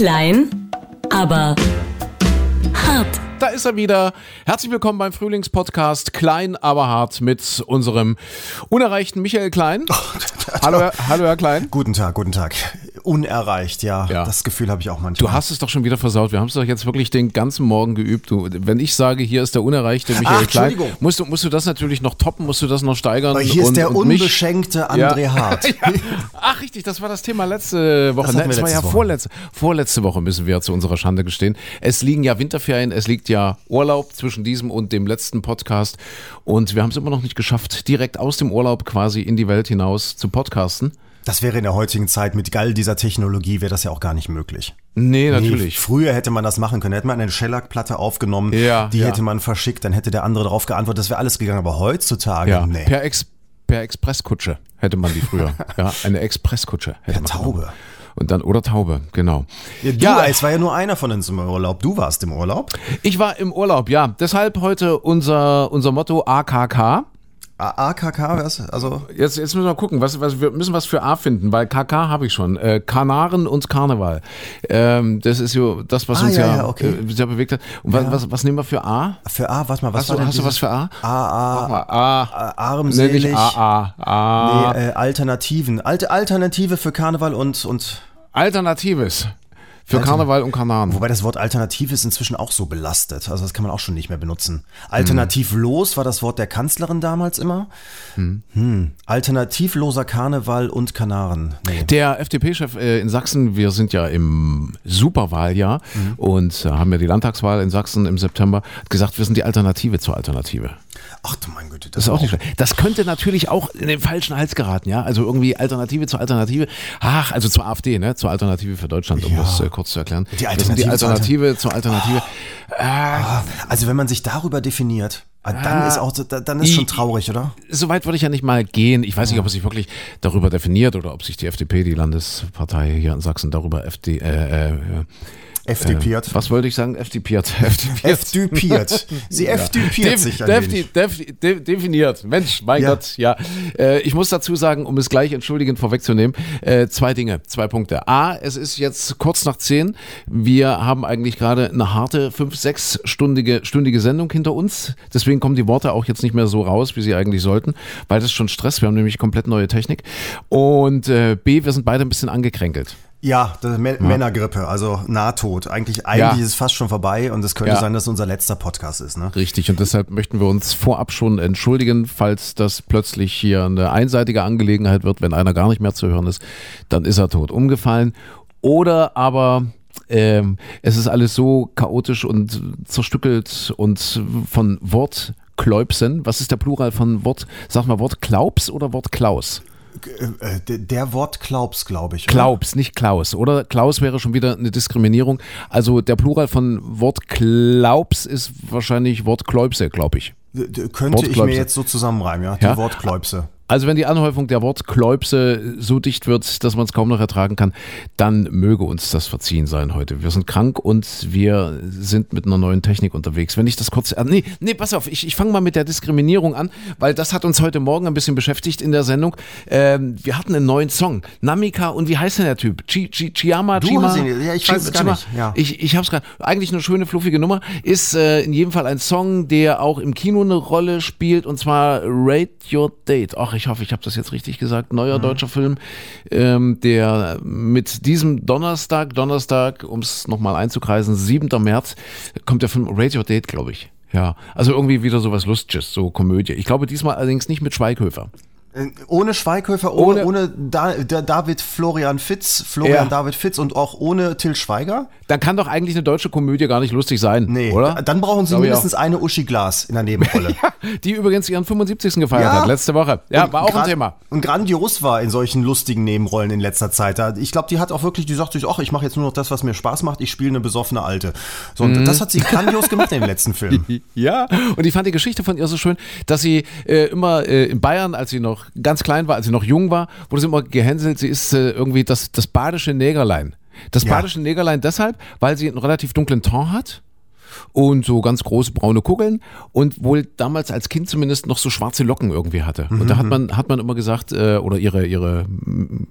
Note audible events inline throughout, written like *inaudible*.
Klein, aber hart. Da ist er wieder. Herzlich willkommen beim Frühlingspodcast Klein, aber hart mit unserem unerreichten Michael Klein. *laughs* hallo, Herr- hallo, Herr Klein. Guten Tag, guten Tag. Unerreicht, ja. Ja. Das Gefühl habe ich auch manchmal. Du hast es doch schon wieder versaut. Wir haben es doch jetzt wirklich den ganzen Morgen geübt. Du, wenn ich sage, hier ist der unerreichte Michael Ach, Klein, musst du, musst du das natürlich noch toppen, musst du das noch steigern. Aber hier und, ist der und mich- unbeschenkte André Ja. Hart. *laughs* Ja. Ach, richtig, das war das Thema letzte Woche. Das Ne, das war ja Woche. vorletzte, vorletzte Woche, müssen wir zu unserer Schande gestehen. Es liegen ja Winterferien, es liegt ja Urlaub zwischen diesem und dem letzten Podcast. Und wir haben es immer noch nicht geschafft, direkt aus dem Urlaub quasi in die Welt hinaus zu podcasten. Das wäre in der heutigen Zeit mit all dieser Technologie wäre das ja auch gar nicht möglich. Nee, Nee, natürlich. früher hätte man das machen können. Hätte man eine Shellac-Platte aufgenommen, Ja, die ja. hätte man verschickt, dann hätte der andere darauf geantwortet. Das wäre alles gegangen. Aber heutzutage, Ja, nee. per, Ex, per Expresskutsche hätte man die früher. *laughs* ja, eine Expresskutsche hätte Per man Taube. genommen. Und dann, oder Taube, genau. Ja, du, Ja. es war ja nur einer von uns im Urlaub. Du warst im Urlaub. Ich war im Urlaub, ja. Deshalb heute unser, unser Motto AKK. A- AKK, was? Also, Jetzt, jetzt müssen wir gucken, was, was, wir müssen was für A finden, weil KK habe ich schon. Äh, Kanaren und Karneval. Ähm, das ist so das, was Ah, uns ja, ja, ja, okay. äh, sehr bewegt hat. Und was, was, was nehmen wir für A? für A, warte mal, was Hast, war du, denn hast du was für A? A, A, mal A. A Nee, armselig. nicht A, A. A. Nee, äh, Alternativen. Alte Alternative für Karneval und, und Alternatives. Für Karneval und Kanaren. Wobei das Wort alternativ ist inzwischen auch so belastet. Also das kann man auch schon nicht mehr benutzen. Alternativlos war das Wort der Kanzlerin damals immer. Hm. Alternativloser Karneval und Kanaren. Nee. Der FDP-Chef äh, in Sachsen, wir sind ja im Superwahljahr Mhm. und äh, haben ja die Landtagswahl in Sachsen im September, hat gesagt, wir sind die Alternative zur Alternative. Ach du mein Güte. Das ist auch nicht schlecht. Das könnte natürlich auch in den falschen Hals geraten, ja. Also irgendwie Alternative zur Alternative. Ach, also zur AfD, ne? Zur Alternative für Deutschland, um Ja. das äh, kurz zu erklären. Die sind die Alternative zur Alternative Alternative. Ah, Also wenn man sich darüber definiert, ah, dann ist auch da- dann ist schon traurig, oder? Soweit würde ich ja nicht mal gehen. Ich weiß nicht, ob er sich wirklich darüber definiert oder ob sich die FDP, die Landespartei hier in Sachsen, darüber FD, äh, äh, FDPiert. was wollte ich sagen? FDPiert. FDPiert. FDPiert. Sie *laughs* FDPiert Def- sich ein def- wenig. def- de- definiert. Mensch, mein Ja. Gott, ja. Äh, ich muss dazu sagen, um es gleich entschuldigend vorwegzunehmen, äh, zwei Dinge, zwei Punkte. A, es ist jetzt kurz nach zehn. Wir haben eigentlich gerade eine harte fünf, sechsstündige stündige Sendung hinter uns. Deswegen kommen die Worte auch jetzt nicht mehr so raus, wie sie eigentlich sollten, weil das ist schon Stress. Wir haben nämlich komplett neue Technik. Und äh, B, wir sind beide ein bisschen angekränkelt. Ja, das Mä- Männergrippe, also Nahtod. Eigentlich, eigentlich Ja. ist es fast schon vorbei und es könnte Ja. sein, dass unser letzter Podcast ist. Ne? Richtig, und deshalb möchten wir uns vorab schon entschuldigen, falls das plötzlich hier eine einseitige Angelegenheit wird, wenn einer gar nicht mehr zu hören ist, dann ist er tot umgefallen. Oder aber ähm, es ist alles so chaotisch und zerstückelt und von Wortkläubsen. Was ist der Plural von Wort? Sag mal Wort Klaubs oder Wort Klaus? Äh, der- Der Wort Klaubs, glaube ich. oder? Klaubs, nicht Klaus. Oder Klaus wäre schon wieder eine Diskriminierung. Also der Plural von Wort Klaubs ist wahrscheinlich Wort Kläubse, glaube ich. D- Könnte ich mir jetzt so zusammenreimen, ja? Die Ja? Wortkläubse. Also wenn die Anhäufung der Wortkläubse so dicht wird, dass man es kaum noch ertragen kann, dann möge uns das verziehen sein heute. Wir sind krank und wir sind mit einer neuen Technik unterwegs. Wenn ich das kurz... äh, Nee, nee, pass auf, ich, ich fange mal mit der Diskriminierung an, weil das hat uns heute Morgen ein bisschen beschäftigt in der Sendung. Ähm, wir hatten einen neuen Song. Namika und wie heißt denn der Typ? Chi, Chi, Chiyama? Du Chima? ihn- ja, ich weiß es gar Chima? nicht, ja. Ich, ich habe es gerade. Eigentlich eine schöne, fluffige Nummer. Ist äh, in jedem Fall ein Song, der auch im Kino eine Rolle spielt und zwar Rate Your Date. Ach, ich hoffe, ich habe das jetzt richtig gesagt. Neuer Mhm. deutscher Film, ähm, der mit diesem Donnerstag, Donnerstag, um es nochmal einzukreisen, 7. März, kommt der Film Your Date, glaube ich. Ja, also irgendwie wieder sowas Lustiges, so Komödie. Ich glaube diesmal allerdings nicht mit Schweighöfer. Äh, Ohne Schweighöfer, ohne, Ohne- ohne da, da, David Florian Fitz, Florian Ja. David Fitz und auch ohne Till Schweiger? Dann kann doch eigentlich eine deutsche Komödie gar nicht lustig sein, Nee, oder? da- dann brauchen sie Glaube mindestens eine Uschi Glas in der Nebenrolle. *laughs* Die übrigens ihren 75. gefeiert Ja. hat, letzte Woche. Ja, Und war auch ein Thema. Und grandios war in solchen lustigen Nebenrollen in letzter Zeit. Ich glaube, die hat auch wirklich, die sagt sich, ach, ich mache jetzt nur noch das, was mir Spaß macht, ich spiele eine besoffene Alte. So, und das hat sie grandios gemacht in dem letzten *laughs* Film. Ja, und ich fand die Geschichte von ihr so schön, dass sie äh, immer äh, in Bayern, als sie noch ganz klein war, als sie noch jung war, wurde sie immer gehänselt, sie ist äh, irgendwie das, das badische Negerlein. Das Ja. badische Negerlein deshalb, weil sie einen relativ dunklen Ton hat und so ganz große braune Kugeln und wohl damals als Kind zumindest noch so schwarze Locken irgendwie hatte. Und da hat man, hat man immer gesagt, äh, oder ihre, ihre,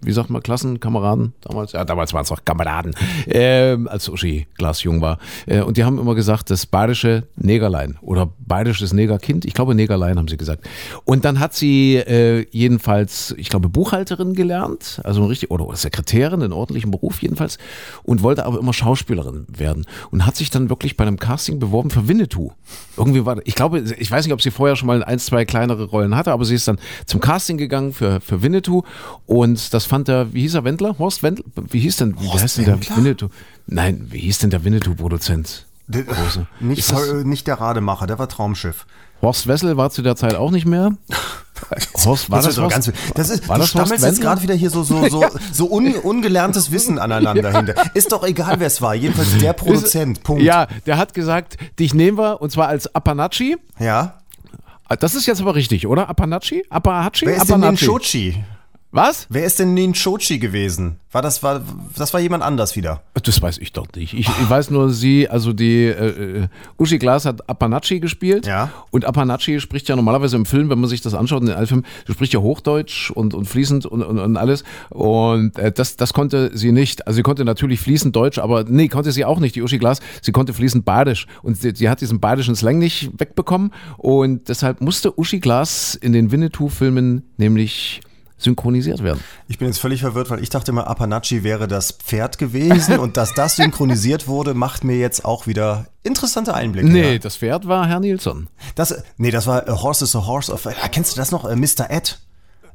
wie sagt man, Klassenkameraden damals, ja, damals waren es noch Kameraden, äh, als Uschi Glas jung war. Äh, und die haben immer gesagt, das bayerische Negerlein oder bayerisches Negerkind, ich glaube Negerlein haben sie gesagt. Und dann hat sie äh, jedenfalls, ich glaube, Buchhalterin gelernt, also richtig, oder Sekretärin, in ordentlichem Beruf jedenfalls, und wollte aber immer Schauspielerin werden. Und hat sich dann wirklich bei einem Casting beworben für Winnetou. Irgendwie war, ich glaube, ich weiß nicht, ob sie vorher schon mal ein, zwei kleinere Rollen hatte, aber sie ist dann zum Casting gegangen für, für Winnetou und das fand der, wie hieß er, Wendler? Horst Wendler? Wie hieß denn, wie Horst heißt denn der Wendler? Winnetou? Nein, wie hieß denn der Winnetou-Produzent? Nicht, nicht der Rademacher, der war Traumschiff. Horst Wessel war zu der Zeit auch nicht mehr. Horst, war das, aber Horst, ganz, das ist, war du das stammelst jetzt gerade wieder hier so, so, so, *laughs* so un, ungelerntes Wissen aneinander hinter. Ist doch egal, wer es war. Jedenfalls der Produzent. Punkt. Ja, der hat gesagt, dich nehmen wir und zwar als Apanacci. ja. Das ist jetzt aber richtig, oder? Apanacci? Apahachi? Wer ist denn Apanacci. Was? Wer ist denn Ninchochi gewesen? War das, war, das war jemand anders wieder. Das weiß ich doch nicht. Ich, ich weiß nur, sie, also die äh, äh, Uschi Glas hat Apanacci gespielt. Ja. Und Apanacci spricht ja normalerweise im Film, wenn man sich das anschaut, in den Altfilmen, sie spricht ja Hochdeutsch und, und fließend und, und, und alles. Und äh, das, das konnte sie nicht. Also sie konnte natürlich fließend Deutsch, aber nee, konnte sie auch nicht, die Uschi Glas. Sie konnte fließend Badisch. Und sie, sie hat diesen badischen Slang nicht wegbekommen. Und deshalb musste Uschi Glas in den Winnetou-Filmen nämlich synchronisiert werden. Ich bin jetzt völlig verwirrt, weil ich dachte immer, Apanacci wäre das Pferd gewesen *laughs* und dass das synchronisiert wurde, macht mir jetzt auch wieder interessante Einblicke. Nee, Ja. das Pferd war Herr Nilsson. Das, nee, das war A Horse is a Horse of. Kennst du das noch? Äh, Mr. Ed.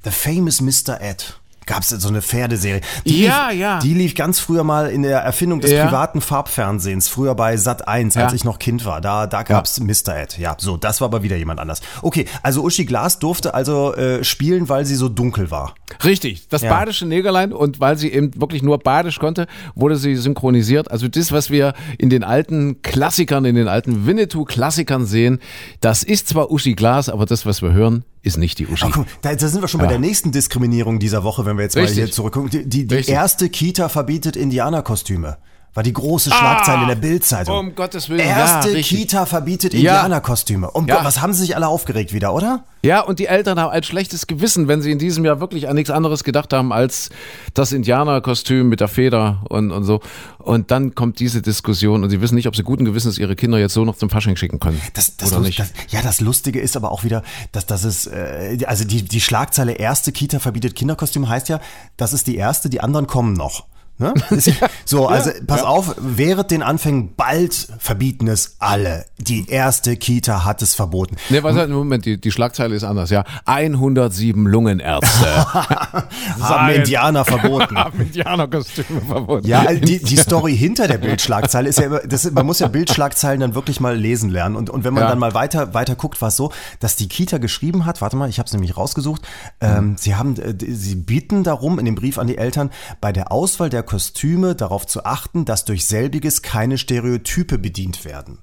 The famous Mr. Ed. Gab es so eine Pferdeserie. Die Ja, lief, ja. Die lief ganz früher mal in der Erfindung des Ja. privaten Farbfernsehens, früher bei Sat 1, als Ja. ich noch Kind war. Da, da gab's Mr. Ed. Ja, so, das war aber wieder jemand anders. Okay, also Uschi Glas durfte also äh, spielen, weil sie so dunkel war. Richtig, das Ja. badische Negerlein und weil sie eben wirklich nur badisch konnte, wurde sie synchronisiert. Also das, was wir in den alten Klassikern, in den alten Winnetou-Klassikern sehen, das ist zwar Uschi Glas, aber das, was wir hören, ist nicht die Uschi. Ach, guck, da, da sind wir schon bei Ja. der nächsten Diskriminierung dieser Woche, wenn wir jetzt mal Richtig. hier zurückgucken. Die, die, erste Kita verbietet Indianerkostüme. War die große Schlagzeile in der Bildzeitung. um Gottes Willen, Erste ja. Kita verbietet. Indianerkostüme. Um Ja. Gott, was haben sie sich alle aufgeregt wieder, oder? Ja, und die Eltern haben ein schlechtes Gewissen, wenn sie in diesem Jahr wirklich an nichts anderes gedacht haben als das Indianerkostüm mit der Feder und, und so. Und dann kommt diese Diskussion und sie wissen nicht, ob sie guten Gewissens ihre Kinder jetzt so noch zum Fasching schicken können. Das, das, oder nicht. Das, ja, das Lustige ist aber auch wieder, dass das ist, äh, also die, die Schlagzeile erste Kita verbietet Kinderkostüm heißt ja, das ist die erste, die anderen kommen noch. Ne? *laughs* So, also pass auf, während den Anfängen bald verbieten es alle. Die erste Kita hat es verboten. Ne, halt, Moment, die, die Schlagzeile ist anders, ja. 107 Lungenärzte *laughs* Haben Indianer verboten. *laughs* haben Indianerkostüme verboten. Ja, die, die Story hinter der Bildschlagzeile ist ja immer, das, man muss ja Bildschlagzeilen dann wirklich mal lesen lernen. Und, und wenn man Ja. dann mal weiter, weiter guckt, war es so, dass die Kita geschrieben hat, warte mal, ich habe es nämlich rausgesucht, ähm, sie haben, äh, sie bieten darum in dem Brief an die Eltern, bei der Auswahl der Kostüme darauf zu achten, dass durch selbiges keine Stereotype bedient werden.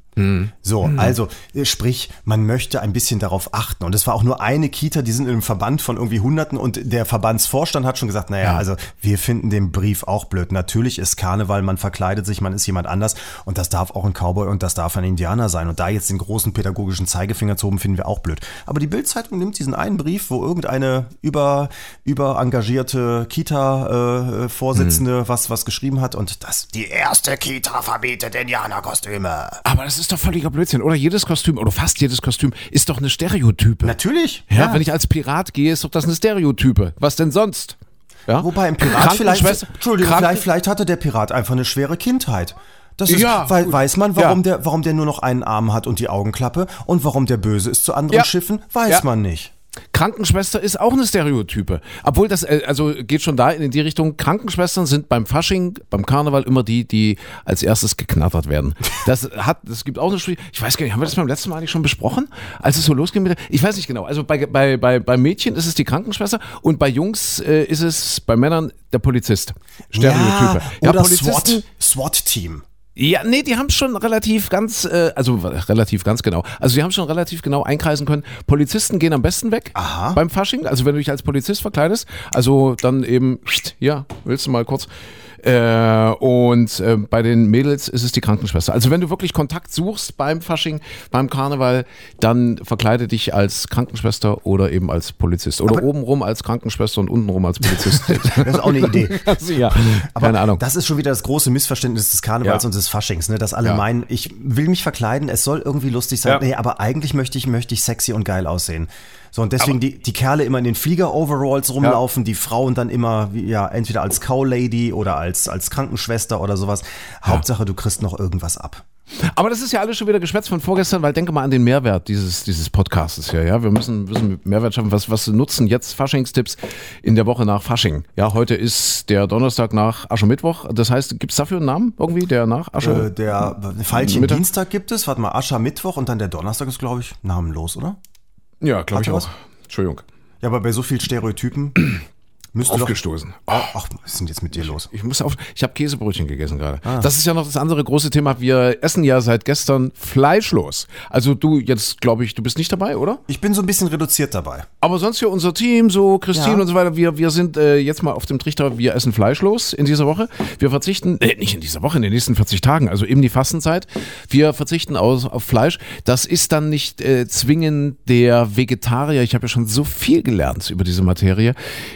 So, also äh, sprich, man möchte ein bisschen darauf achten. Und es war auch nur eine Kita, die sind in einem Verband von irgendwie Hunderten und der Verbandsvorstand hat schon gesagt, naja, also wir finden den Brief auch blöd. Natürlich ist Karneval, man verkleidet sich, man ist jemand anders und das darf auch ein Cowboy und das darf ein Indianer sein. Und da jetzt den großen pädagogischen Zeigefinger zu oben, finden wir auch blöd. Aber die Bildzeitung nimmt diesen einen Brief, wo irgendeine über, über engagierte Kita-Vorsitzende was, was geschrieben hat und das, die erste Kita verbietet Indianerkostüme. Aber das ist doch völliger Blödsinn. Oder jedes Kostüm, oder fast jedes Kostüm, ist doch eine Stereotype. Natürlich. ja, wenn ich als Pirat gehe, ist doch das eine Stereotype. Was denn sonst? Ja? Wobei ein Pirat vielleicht, Entschuldigung, vielleicht, vielleicht hatte der Pirat einfach eine schwere Kindheit. Das ist, Ja, weil, weiß man, warum, Ja. der, warum der nur noch einen Arm hat und die Augenklappe und warum der böse ist zu anderen Ja. Schiffen, weiß Ja. man nicht. Krankenschwester ist auch eine Stereotype. Obwohl das, äh, also geht schon da in die Richtung, Krankenschwestern sind beim Fasching, beim Karneval immer die, die als erstes geknattert werden. Das hat, das gibt auch eine Studie, ich weiß gar nicht, haben wir das beim letzten Mal eigentlich schon besprochen? Als es so losging mit der, ich weiß nicht genau, also bei, bei, bei, bei Mädchen ist es die Krankenschwester und bei Jungs äh, ist es, bei Männern der Polizist. Stereotype. Ja, oder Polizisten, SWAT, SWAT-Team. Ja, nee, die haben es schon relativ ganz, äh, also relativ ganz genau. Also die haben schon relativ genau einkreisen können. Polizisten gehen am besten weg Aha. beim Fasching. Also wenn du dich als Polizist verkleidest, also dann eben, ja, willst du mal kurz. Äh, und äh, bei den Mädels ist es die Krankenschwester. Also wenn du wirklich Kontakt suchst beim Fasching, beim Karneval, dann verkleide dich als Krankenschwester oder eben als Polizist. Oder Aber- obenrum als Krankenschwester und untenrum als Polizist. *laughs* Das ist auch eine Idee. *laughs* also, ja, Aber keine Ahnung. das ist schon wieder das große Missverständnis des Karnevals Ja. und des Faschings, ne? dass alle Ja. meinen, ich will mich verkleiden, es soll irgendwie lustig sein. Ja. Nee, aber eigentlich möchte ich, möchte ich sexy und geil aussehen. So, und deswegen die, die Kerle immer in den Flieger-Overalls rumlaufen, die Frauen dann immer, ja, entweder als Cow-Lady oder als, als Krankenschwester oder sowas. Hauptsache, du kriegst noch irgendwas ab. Aber das ist ja alles schon wieder Geschwätz von vorgestern, weil denke mal an den Mehrwert dieses, dieses Podcastes hier. Ja? Wir müssen, müssen Mehrwert schaffen. Was, was nutzen jetzt Faschingstipps in der Woche nach Fasching? Ja, heute ist der Donnerstag nach Aschermittwoch. Das heißt, gibt es dafür einen Namen irgendwie, der nach Asche? Äh, der Feilchen Mittag? Dienstag gibt es, warte mal, Ascher Mittwoch und dann der Donnerstag ist, glaube ich, namenlos, oder? Ja, glaube ich auch. was? Entschuldigung. Ja, aber bei so vielen Stereotypen müsste doch. Aufgestoßen. Ach, was ist denn jetzt mit dir los? Ich muss auf. Ich habe Käsebrötchen gegessen gerade. Ah. Das ist ja noch das andere große Thema. Wir essen ja seit gestern fleischlos. Also du jetzt, glaube ich, du bist nicht dabei, oder? Ich bin so ein bisschen reduziert dabei. Aber sonst hier unser Team, so Christine Ja. und so weiter, wir, wir sind äh, jetzt mal auf dem Trichter, wir essen fleischlos in dieser Woche. Wir verzichten, äh, nicht in dieser Woche, in den nächsten 40 Tagen, also eben die Fastenzeit. Wir verzichten aus, auf Fleisch. Das ist dann nicht äh, zwingend der Vegetarier. Ich habe ja schon so viel gelernt über diese Materie,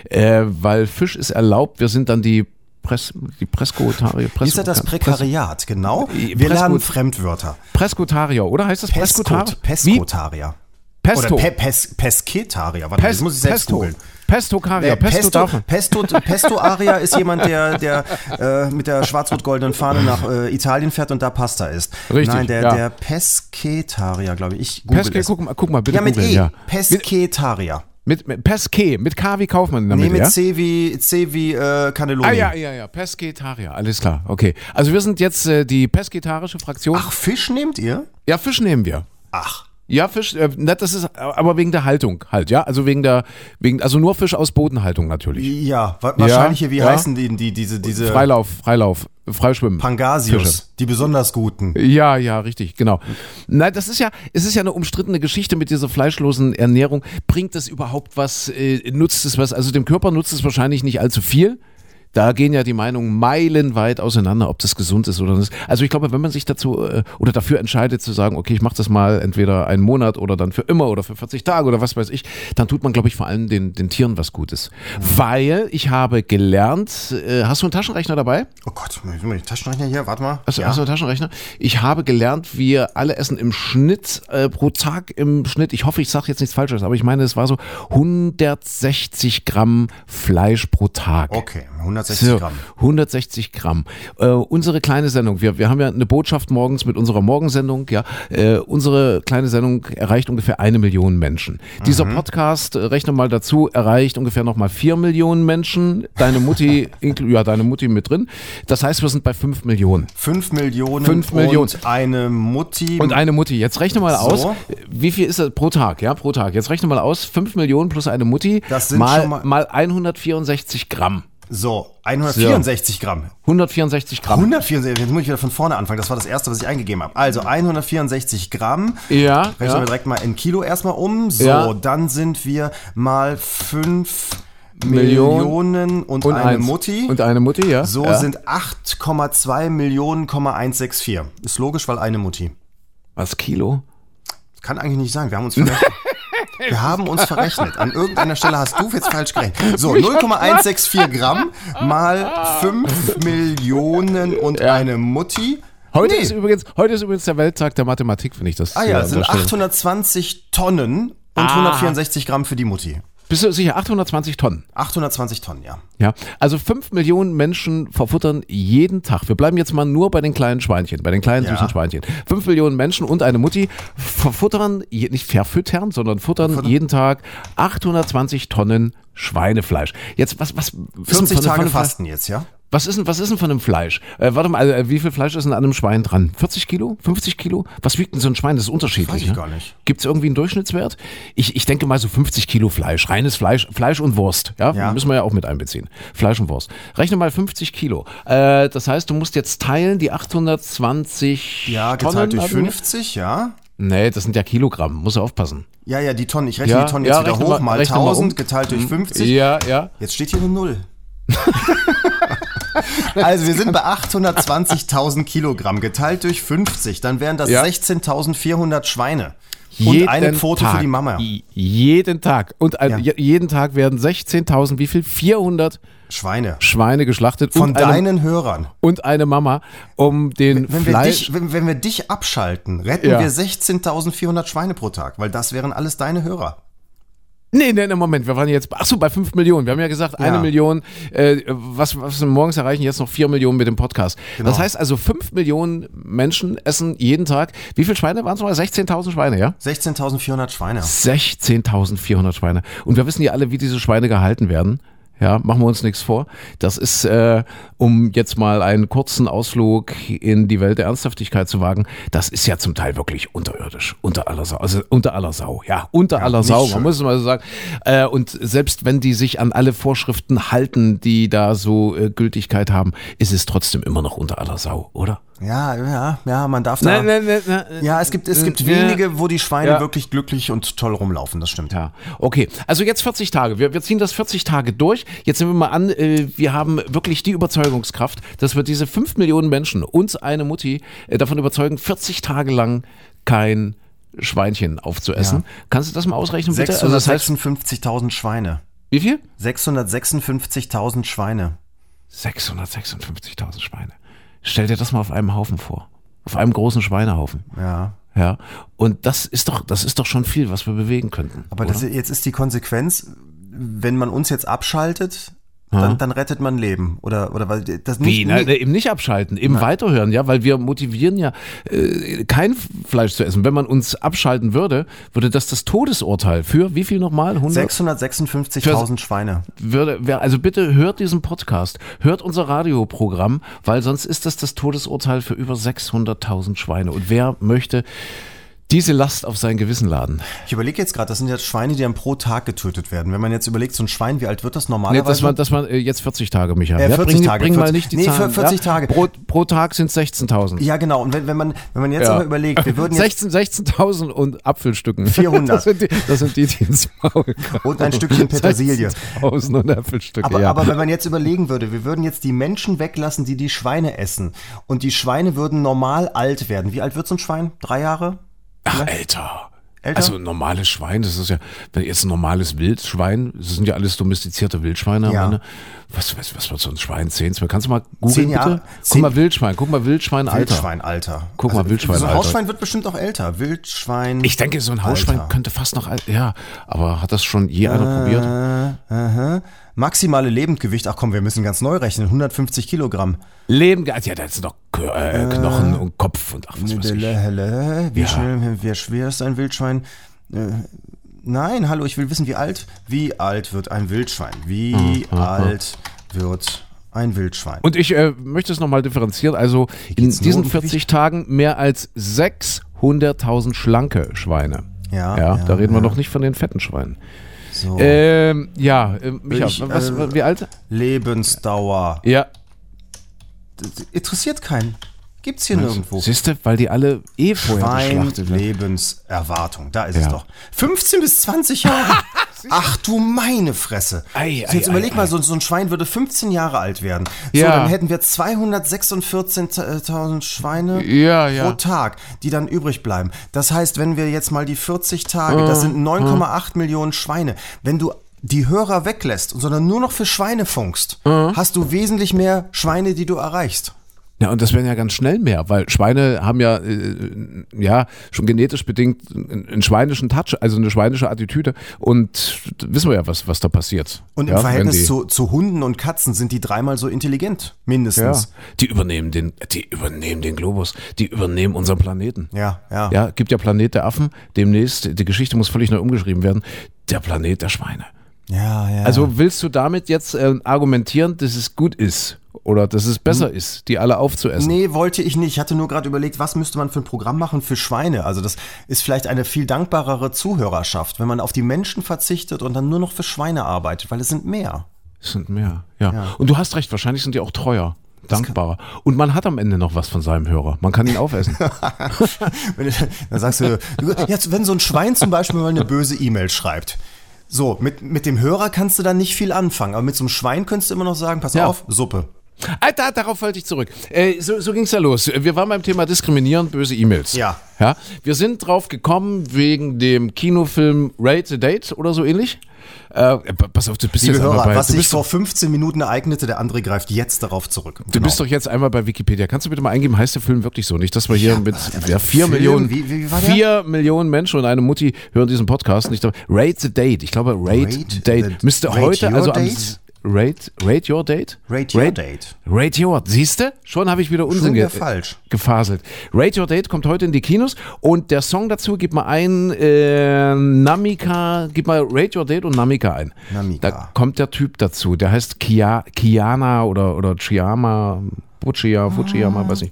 äh, weil Fisch ist erlaubt. Wir sind dann die Press, die Preskotarier. Wie ist ja das Prekariat, genau? Wir Presko- lernen Fremdwörter. Preskotarier, oder? Heißt das Wie? Peskotarier. Pesto. Oder Pe Pes Pesketarier. Warte, mal, das Pes- muss ich selbst Pesto. googeln. Pestokarier. Äh, Pesto, Pesto. Pesto, Pesto Aria ist jemand, der, der äh, mit der schwarz-rot-goldenen Fahne nach äh, Italien fährt und da Pasta isst. Richtig, Nein, der, ja. der Pesketarier, glaube ich. Ich Peske, es. guck mal, guck mal, bitte ja, mit googeln, E. ja. Pesketarier. Mit, mit Pesque, mit K wie Kaufmann der Nee, mit ja? C wie, C wie äh, Cannelloni. Ah ja, ja, ja, Pescetaria, alles klar, okay. Also wir sind jetzt äh, die pesketarische Fraktion. Ach, Fisch nehmt ihr? Ja, Fisch nehmen wir. Ach. Ja, Fisch, äh, das ist aber wegen der Haltung halt, ja? Also wegen der, wegen, also nur Fisch aus Bodenhaltung natürlich. Ja, wa wahrscheinlich hier, wie ja. heißen die, die diese, diese Freilauf, Freilauf, Freischwimmen. Pangasius, Fische. die besonders guten. Ja, ja, richtig, genau. Nein, das ist ja, es ist ja eine umstrittene Geschichte mit dieser fleischlosen Ernährung. Bringt das überhaupt was? Äh, nutzt es was? Also dem Körper nutzt es wahrscheinlich nicht allzu viel. Da gehen ja die Meinungen meilenweit auseinander, ob das gesund ist oder nicht. Also ich glaube, wenn man sich dazu äh, oder dafür entscheidet zu sagen, okay, ich mache das mal entweder einen Monat oder dann für immer oder für 40 Tage oder was weiß ich, dann tut man, glaube ich, vor allem den, den Tieren was Gutes. Weil ich habe gelernt, äh, hast du einen Taschenrechner dabei? Oh Gott, die Taschenrechner hier, warte mal. Hast, du- ja. hast du einen Taschenrechner? Ich habe gelernt, wir alle essen im Schnitt äh, pro Tag im Schnitt, ich hoffe, ich sage jetzt nichts Falsches, aber ich meine, es war so 160 Gramm Fleisch pro Tag. Okay, 160 So, Gramm. 160 Gramm. Äh, unsere kleine Sendung, wir, wir haben ja eine Botschaft morgens mit unserer Morgensendung, ja. Äh, unsere kleine Sendung erreicht ungefähr eine Million Menschen. Dieser Mhm. Podcast, äh, rechne mal dazu, erreicht ungefähr nochmal vier Millionen Menschen. Deine Mutti, *laughs* ja, deine Mutti mit drin. Das heißt, wir sind bei fünf Millionen. 5 Millionen Fünf Millionen. und eine Mutti. Und eine Mutti. Jetzt rechne mal So. aus, wie viel ist das pro Tag? Ja, pro Tag. Jetzt rechne mal aus, 5 Millionen plus eine Mutti Das sind mal, mal- mal 164 Gramm. So, 164 Gramm. 164 Gramm. 164, jetzt muss ich wieder von vorne anfangen. Das war das erste, was ich eingegeben habe. Also 164 Gramm. Ja, Rechnen ja. wir direkt mal in Kilo erstmal um. So, Ja. dann sind wir mal 5 Million Millionen und, Und eine eins. Mutti. Und eine Mutti, ja. so ja. sind 8,2 Millionen, 164. Ist logisch, weil eine Mutti. Was, Kilo? Kann eigentlich nicht sein. Wir haben uns verrechnet. *laughs* Wir haben uns verrechnet. An irgendeiner Stelle hast du jetzt falsch gerechnet. So, 0,164 Gramm mal 5 Millionen und eine Mutti. Heute, Nee. ist übrigens, heute ist übrigens der Welttag der Mathematik, finde ich das. Ah ja, es sind Stelle. 820 Tonnen und 164 Gramm für die Mutti. Bist du sicher? 820 Tonnen. 820 Tonnen, ja. Ja, also 5 Millionen Menschen verfuttern jeden Tag. Wir bleiben jetzt mal nur bei den kleinen Schweinchen, bei den kleinen Ja. süßen Schweinchen. 5 Millionen Menschen und eine Mutti verfuttern, nicht verfüttern, sondern futtern jeden Tag 820 Tonnen Schweinefleisch. Jetzt, was, was, was 40 von- von Tage Fasten jetzt, ja? Was ist denn, was ist denn von einem Fleisch? Äh, warte mal, äh, wie viel Fleisch ist denn an einem Schwein dran? 40 Kilo? 50 Kilo? Was wiegt denn so ein Schwein? Das ist unterschiedlich. Weiß ich ne? gar nicht. Gibt es irgendwie einen Durchschnittswert? Ich, ich denke mal so 50 Kilo Fleisch, reines Fleisch, Fleisch und Wurst. Ja? Ja. müssen wir ja auch mit einbeziehen. Fleisch und Wurst. Rechne mal 50 Kilo. Äh, das heißt, du musst jetzt teilen die 820 Ja, Tonnen. geteilt durch hatten wir? 50, ja. Nee, das sind ja Kilogramm. Muss du aufpassen. Ja, ja, die Tonnen. Ich rechne Ja, die Tonnen jetzt ja, wieder hoch, mal- mal rechne mal 1000 um. geteilt durch 50. Ja, ja. Jetzt steht hier eine Null. *laughs* *laughs* Also wir sind bei 820.000 Kilogramm geteilt durch 50, dann wären das Ja. 16.400 Schweine. Und eine Quote Tag, für die Mama. Jeden Tag. Und Ja. je- jeden Tag werden 16.000, wie viel? 400 Schweine. Schweine geschlachtet. Von deinen Hörern. und eine Mama, um den Wenn wir, Fleisch. dich, wenn, wenn wir dich abschalten, retten Ja. wir 16.400 Schweine pro Tag, weil das wären alles deine Hörer. Nee, nee, nee, Moment, wir waren jetzt, ach so, bei 5 Millionen. Wir haben ja gesagt, eine Ja. Million, äh, was, was wir morgens erreichen, jetzt noch 4 Millionen mit dem Podcast. Genau. Das heißt also, 5 Millionen Menschen essen jeden Tag. Wie viele Schweine waren es mal? 16.000 Schweine, ja? 16.400 Schweine. 16.400 Schweine. Und wir wissen ja alle, wie diese Schweine gehalten werden. Ja, machen wir uns nichts vor. Das ist, äh, um jetzt mal einen kurzen Ausflug in die Welt der Ernsthaftigkeit zu wagen, das ist ja zum Teil wirklich unterirdisch, unter aller Sau, also unter aller Sau, ja, unter aller nicht Sau, man muss es mal so sagen. Äh, und selbst wenn die sich an alle Vorschriften halten, die da so äh, Gültigkeit haben, ist es trotzdem immer noch unter aller Sau, oder? Ja, ja, ja, man darf da. nein, nein. Ja, es gibt, es gibt Ja. wenige, wo die Schweine Ja. wirklich glücklich und toll rumlaufen, das stimmt. Ja, okay. Also jetzt 40 Tage. Wir, wir ziehen das 40 Tage durch. Jetzt nehmen wir mal an, äh, wir haben wirklich die Überzeugungskraft, dass wir diese 5 Millionen Menschen, uns eine Mutti, äh, davon überzeugen, 40 Tage lang kein Schweinchen aufzuessen. Kannst du das mal ausrechnen, bitte? Also das heißt, 656.000 Schweine. wie viel? 656.000 Schweine. 656.000 Schweine. Stell dir das mal auf einem Haufen vor. Auf einem großen Schweinehaufen. Ja. Ja. Und das ist doch, das ist doch schon viel, was wir bewegen könnten. Aber das, jetzt ist die Konsequenz, wenn man uns jetzt abschaltet, dann, dann rettet man Leben. Oder, oder weil das Wie? nicht. Na, ne, eben nicht abschalten, eben weiterhören, ja, weil wir motivieren ja, äh, kein Fleisch zu essen. Wenn man uns abschalten würde, würde das das Todesurteil für wie viel nochmal? 100? 656.000 Schweine. Würde, also bitte hört diesen Podcast, hört unser Radioprogramm, weil sonst ist das das Todesurteil für über 600.000 Schweine. Und wer möchte diese Last auf sein Gewissen laden? Ich überlege jetzt gerade, das sind jetzt Schweine, die dann pro Tag getötet werden. Wenn man jetzt überlegt, so ein Schwein, wie alt wird das Nee, normalerweise? das war, das war äh, jetzt 40 Tage, Micha. Äh, ja, 40 bring, Tage, Bring mal 40 nicht die nee, Zahlen. 40 ja? Tage. Pro, pro Tag sind 16.000. ja, genau. Und wenn, wenn, man, wenn man jetzt Ja. aber überlegt, wir würden jetzt 16 16.000 und Apfelstücken. 400. *laughs* Das sind die, das sind die, die ins Maul. Und ein Stückchen Petersilie. 16.000 und Apfelstücke, Aber, ja. aber wenn man jetzt überlegen würde, wir würden jetzt die Menschen weglassen, die die Schweine essen. Und die Schweine würden normal alt werden. Wie alt wird so ein Schwein? Drei Jahre? Ach, älter. Älter? Also ein normales Schwein, das ist ja, wenn jetzt ein normales Wildschwein, das sind ja alles domestizierte Wildschweine Ja. am Ende. Was, was, was wird so ein Schwein? Zehn? Kannst du mal Zehn googeln, Jahre. bitte? Guck Zehn- mal Wildschwein, guck mal Wildschwein, Alter. Wildschwein, Alter. Guck mal, Wildschwein, So ein Alter. Hausschwein wird bestimmt auch älter. Wildschwein. Ich denke, so ein Hausschwein Alter. könnte fast noch ja. Aber hat das schon je einer probiert? Äh, aha. Maximale Lebendgewicht, ach komm, wir müssen ganz neu rechnen, 150 Kilogramm. Leben, ja, da ist noch äh, Knochen und Kopf und ach, was weiß ich. Wie, Ja. schnell, wie schwer ist ein Wildschwein? Äh, nein, hallo, ich will wissen, wie alt. Wie alt wird ein Wildschwein? Wie alt wird ein Wildschwein? Und ich äh, möchte es nochmal differenzieren. Also in diesen um 40 Tagen mehr als 600.000 schlanke Schweine. Ja, ja, ja, da reden wir noch nicht von den fetten Schweinen. So. Ähm, ja, äh, Micha, Ich, was, äh, wie alt? Lebensdauer. Ja, Das interessiert keinen. Gibt's hier nirgendwo. siehst du, weil die alle eh vorher Schwein. Lebenserwartung. Da ist es Ja. doch. 15 bis 20 Jahre. *laughs* Ach du meine Fresse. Ei, so, jetzt ei, überleg ei, mal, ei. so, so ein Schwein würde 15 Jahre alt werden. So, Ja. dann hätten wir 246.000 Schweine Ja, pro Tag, die dann übrig bleiben. Das heißt, wenn wir jetzt mal die 40 Tage, das Äh, sind 9,8 Millionen Schweine. Wenn du die Hörer weglässt, sondern nur noch für Schweine funkst, Äh. hast du wesentlich mehr Schweine, die du erreichst. Ja, und das werden ja ganz schnell mehr, weil Schweine haben ja, äh, ja, schon genetisch bedingt einen, einen schweinischen Touch, also eine schweinische Attitüde. Und wissen wir ja, was, was da passiert. Und ja, im Verhältnis die, zu, zu Hunden und Katzen sind die dreimal so intelligent, Ja, mindestens. die übernehmen den, die übernehmen den Globus, die übernehmen unseren Planeten. Ja, ja. Ja, gibt ja Planet der Affen, demnächst, die Geschichte muss völlig neu umgeschrieben werden, der Planet der Schweine. Ja, ja. Also willst du damit jetzt äh, argumentieren, dass es gut ist oder dass es besser ist, die alle aufzuessen? Nee, wollte ich nicht. Ich hatte nur gerade überlegt, was müsste man für ein Programm machen für Schweine? Also das ist vielleicht eine viel dankbarere Zuhörerschaft, wenn man auf die Menschen verzichtet und dann nur noch für Schweine arbeitet, weil es sind mehr. Es sind mehr, ja. Und du hast recht, wahrscheinlich sind die auch treuer. Dankbarer. Und man hat am Ende noch was von seinem Hörer. Man kann ihn aufessen. *laughs* Dann sagst du, jetzt, wenn so ein Schwein zum Beispiel mal eine böse E-Mail schreibt. So, mit, mit dem Hörer kannst du dann nicht viel anfangen, aber mit so einem Schwein könntest du immer noch sagen, pass Ja. auf, Suppe. Alter, darauf wollte ich zurück. Äh, so so ging es ja los. Wir waren beim Thema Diskriminieren, böse E-Mails. Ja. ja. Wir sind drauf gekommen wegen dem Kinofilm Rate the Date oder so ähnlich. Äh, pass auf, du bist Liebe jetzt Hörer, bei. was sich vor 15 Minuten ereignete, der André greift jetzt darauf zurück. du bist doch jetzt einmal bei Wikipedia. Kannst du bitte mal eingeben, heißt der Film wirklich so? Nicht, dass wir hier Ja, mit ja, vier Film, Millionen, wie- wie- vier Millionen Menschen und eine Mutti hören diesen Podcast nicht. Rate the Date. Ich glaube, Rate, Rate the Date. Müsste heute, also am? Rate, rate Your Date? Rate Your Date. Rate Your, siehst du? Schon habe ich wieder Unsinn ge falsch. gefaselt. Rate Your Date kommt heute in die Kinos und der Song dazu, gib mal ein, äh, Namika, gib mal Rate Your Date und Namika ein. Namika. Da kommt der Typ dazu, der heißt Kia, Kiana oder, oder Chiama, Fuchia, Fuchiyama, weiß ich.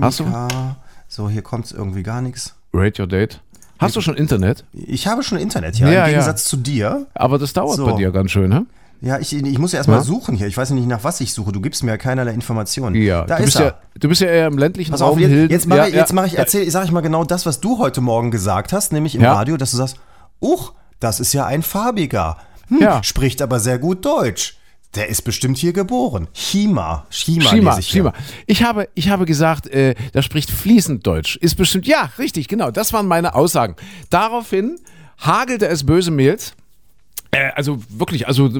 Hast du? Namika. So, hier kommt irgendwie gar nichts. Rate Your Date. Hast du schon Internet? Ich habe schon Internet hier, Ja, im ja. Gegensatz zu dir. Aber das dauert So. bei dir ganz schön, ne? Ja, ich, ich muss ja erstmal Ja? suchen hier. Ich weiß ja nicht, nach was ich suche. Du gibst mir ja keinerlei Informationen. Ja, da du, ist bist er. ja, du bist ja eher im ländlichen Pass Raum. auf, jetzt, jetzt mache ja, ich, jetzt ja. mach ich, erzähl, sag ich mal genau das, was du heute Morgen gesagt hast, nämlich im. Radio, dass du sagst, uch, das ist ja ein farbiger. Hm, Ja. Spricht aber sehr gut Deutsch. Der ist bestimmt hier geboren. Chima. Chima, Schima, lese ich hier. Schima. Ich habe, ich habe gesagt, äh, der spricht fließend Deutsch. Ist bestimmt, ja, richtig, genau. Das waren meine Aussagen. Daraufhin hagelte es böse Mails. Äh, also wirklich, also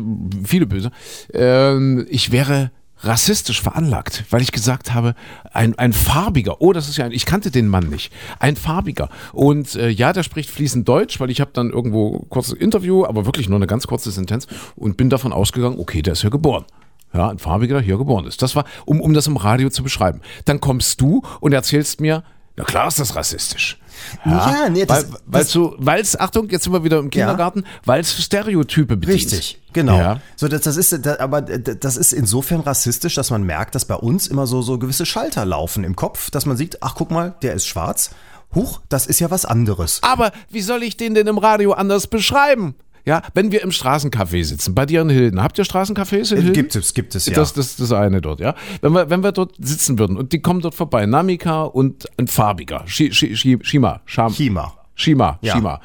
viele böse. Ähm, ich wäre rassistisch veranlagt, weil ich gesagt habe, ein, ein farbiger, oh, das ist ja ein, ich kannte den Mann nicht, ein farbiger. Und äh, ja, der spricht fließend Deutsch, weil ich habe dann irgendwo kurzes Interview, aber wirklich nur eine ganz kurze Sentenz und bin davon ausgegangen, okay, der ist hier geboren. Ja, ein farbiger, der hier geboren ist. Das war, um, um das im Radio zu beschreiben. Dann kommst du und erzählst mir, na klar ist das rassistisch. Ja, nee, das- weil, weil das- weil's, Achtung, jetzt sind wir wieder im Kindergarten, weil es Stereotype bedient. Richtig, genau. Ja. So, das, das ist, da, aber das ist insofern rassistisch, dass man merkt, dass bei uns immer so, so gewisse Schalter laufen im Kopf, dass man sieht, ach guck mal, der ist schwarz. Huch, das ist ja was anderes. Aber wie soll ich den denn im Radio anders beschreiben? Ja, wenn wir im Straßencafé sitzen, bei dir in Hilden. Habt ihr Straßencafés in Hilden? Gibt es, gibt es, ja. Das, das, das eine dort, ja. Wenn wir, wenn wir dort sitzen würden und die kommen dort vorbei, Namika und ein farbiger, Shi, Shi, Shi, Shima, Sham, Chima. Shima, Ja. Shima.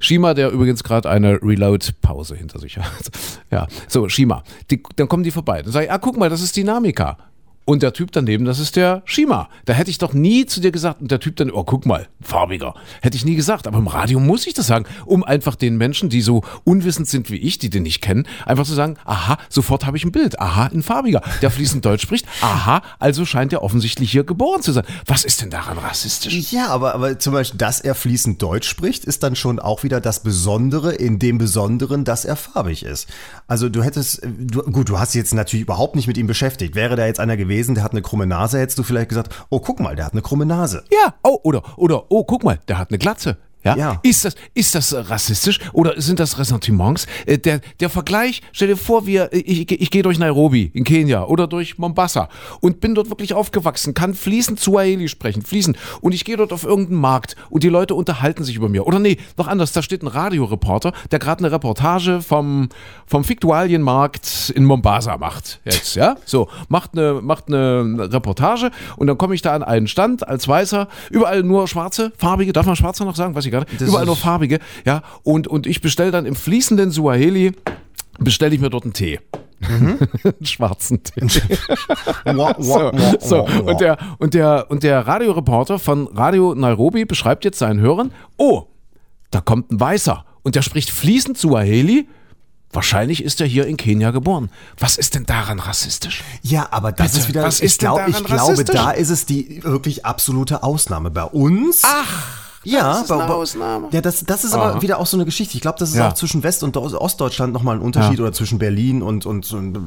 Shima, der übrigens gerade eine Reload-Pause hinter sich hat. *laughs* Ja, so, Shima. Die, dann kommen die vorbei. Dann sage ich, ah, guck mal, das ist die Namika. Und der Typ daneben, das ist der Shima. Da hätte ich doch nie zu dir gesagt, und der Typ dann, oh, guck mal, farbiger. Hätte ich nie gesagt. Aber im Radio muss ich das sagen, um einfach den Menschen, die so unwissend sind wie ich, die den nicht kennen, einfach zu sagen, aha, sofort habe ich ein Bild. Aha, ein farbiger, der fließend Deutsch spricht. Aha, also scheint er offensichtlich hier geboren zu sein. Was ist denn daran rassistisch? Ja, aber, aber zum Beispiel, dass er fließend Deutsch spricht, ist dann schon auch wieder das Besondere in dem Besonderen, dass er farbig ist. Also du hättest, äh, du, gut, du hast dich jetzt natürlich überhaupt nicht mit ihm beschäftigt. Wäre da jetzt einer gewesen, der hat eine krumme Nase, hättest du vielleicht gesagt, oh, guck mal, der hat eine krumme Nase. Ja, oh, oder, oder, oh, guck mal, der hat eine Glatze. Ja? Ja. Ist, das, ist das äh, rassistisch oder sind das Ressentiments? Äh, der, der Vergleich, stell dir vor, wir, äh, ich, ich gehe durch Nairobi in Kenia oder durch Mombasa und bin dort wirklich aufgewachsen, kann fließend Swahili sprechen, fließend. Und ich gehe dort auf irgendeinen Markt und die Leute unterhalten sich über mir. Oder nee, noch anders, da steht ein Radioreporter, der gerade eine Reportage vom, vom Fiktualienmarkt in Mombasa macht. Jetzt, ja? So, macht eine, macht eine Reportage und dann komme ich da an einen Stand als Weißer, überall nur schwarze, farbige, darf man schwarze noch sagen? Weiß ich Das Überall nur farbige, ja. Und, und ich bestelle dann im fließenden Suaheli, bestelle ich mir dort einen Tee. *laughs* einen schwarzen Tee. *laughs* So. Und, der, und, der, und der Radioreporter von Radio Nairobi beschreibt jetzt seinen Hörern, oh, da kommt ein Weißer und der spricht fließend Suaheli. Wahrscheinlich ist er hier in Kenia geboren. Was ist denn daran rassistisch? Ja, aber das Bitte, ist wieder, was ich, ist denn glaub, ich glaube, da ist es die wirklich absolute Ausnahme. Bei uns. Ach, Ja, das ist eine Ausnahme. Ja, das, das ist aber wieder auch so eine Geschichte. Ich glaube, das ist Ja. auch zwischen West- und Ost- Ostdeutschland nochmal ein Unterschied Ja. oder zwischen Berlin und, und, und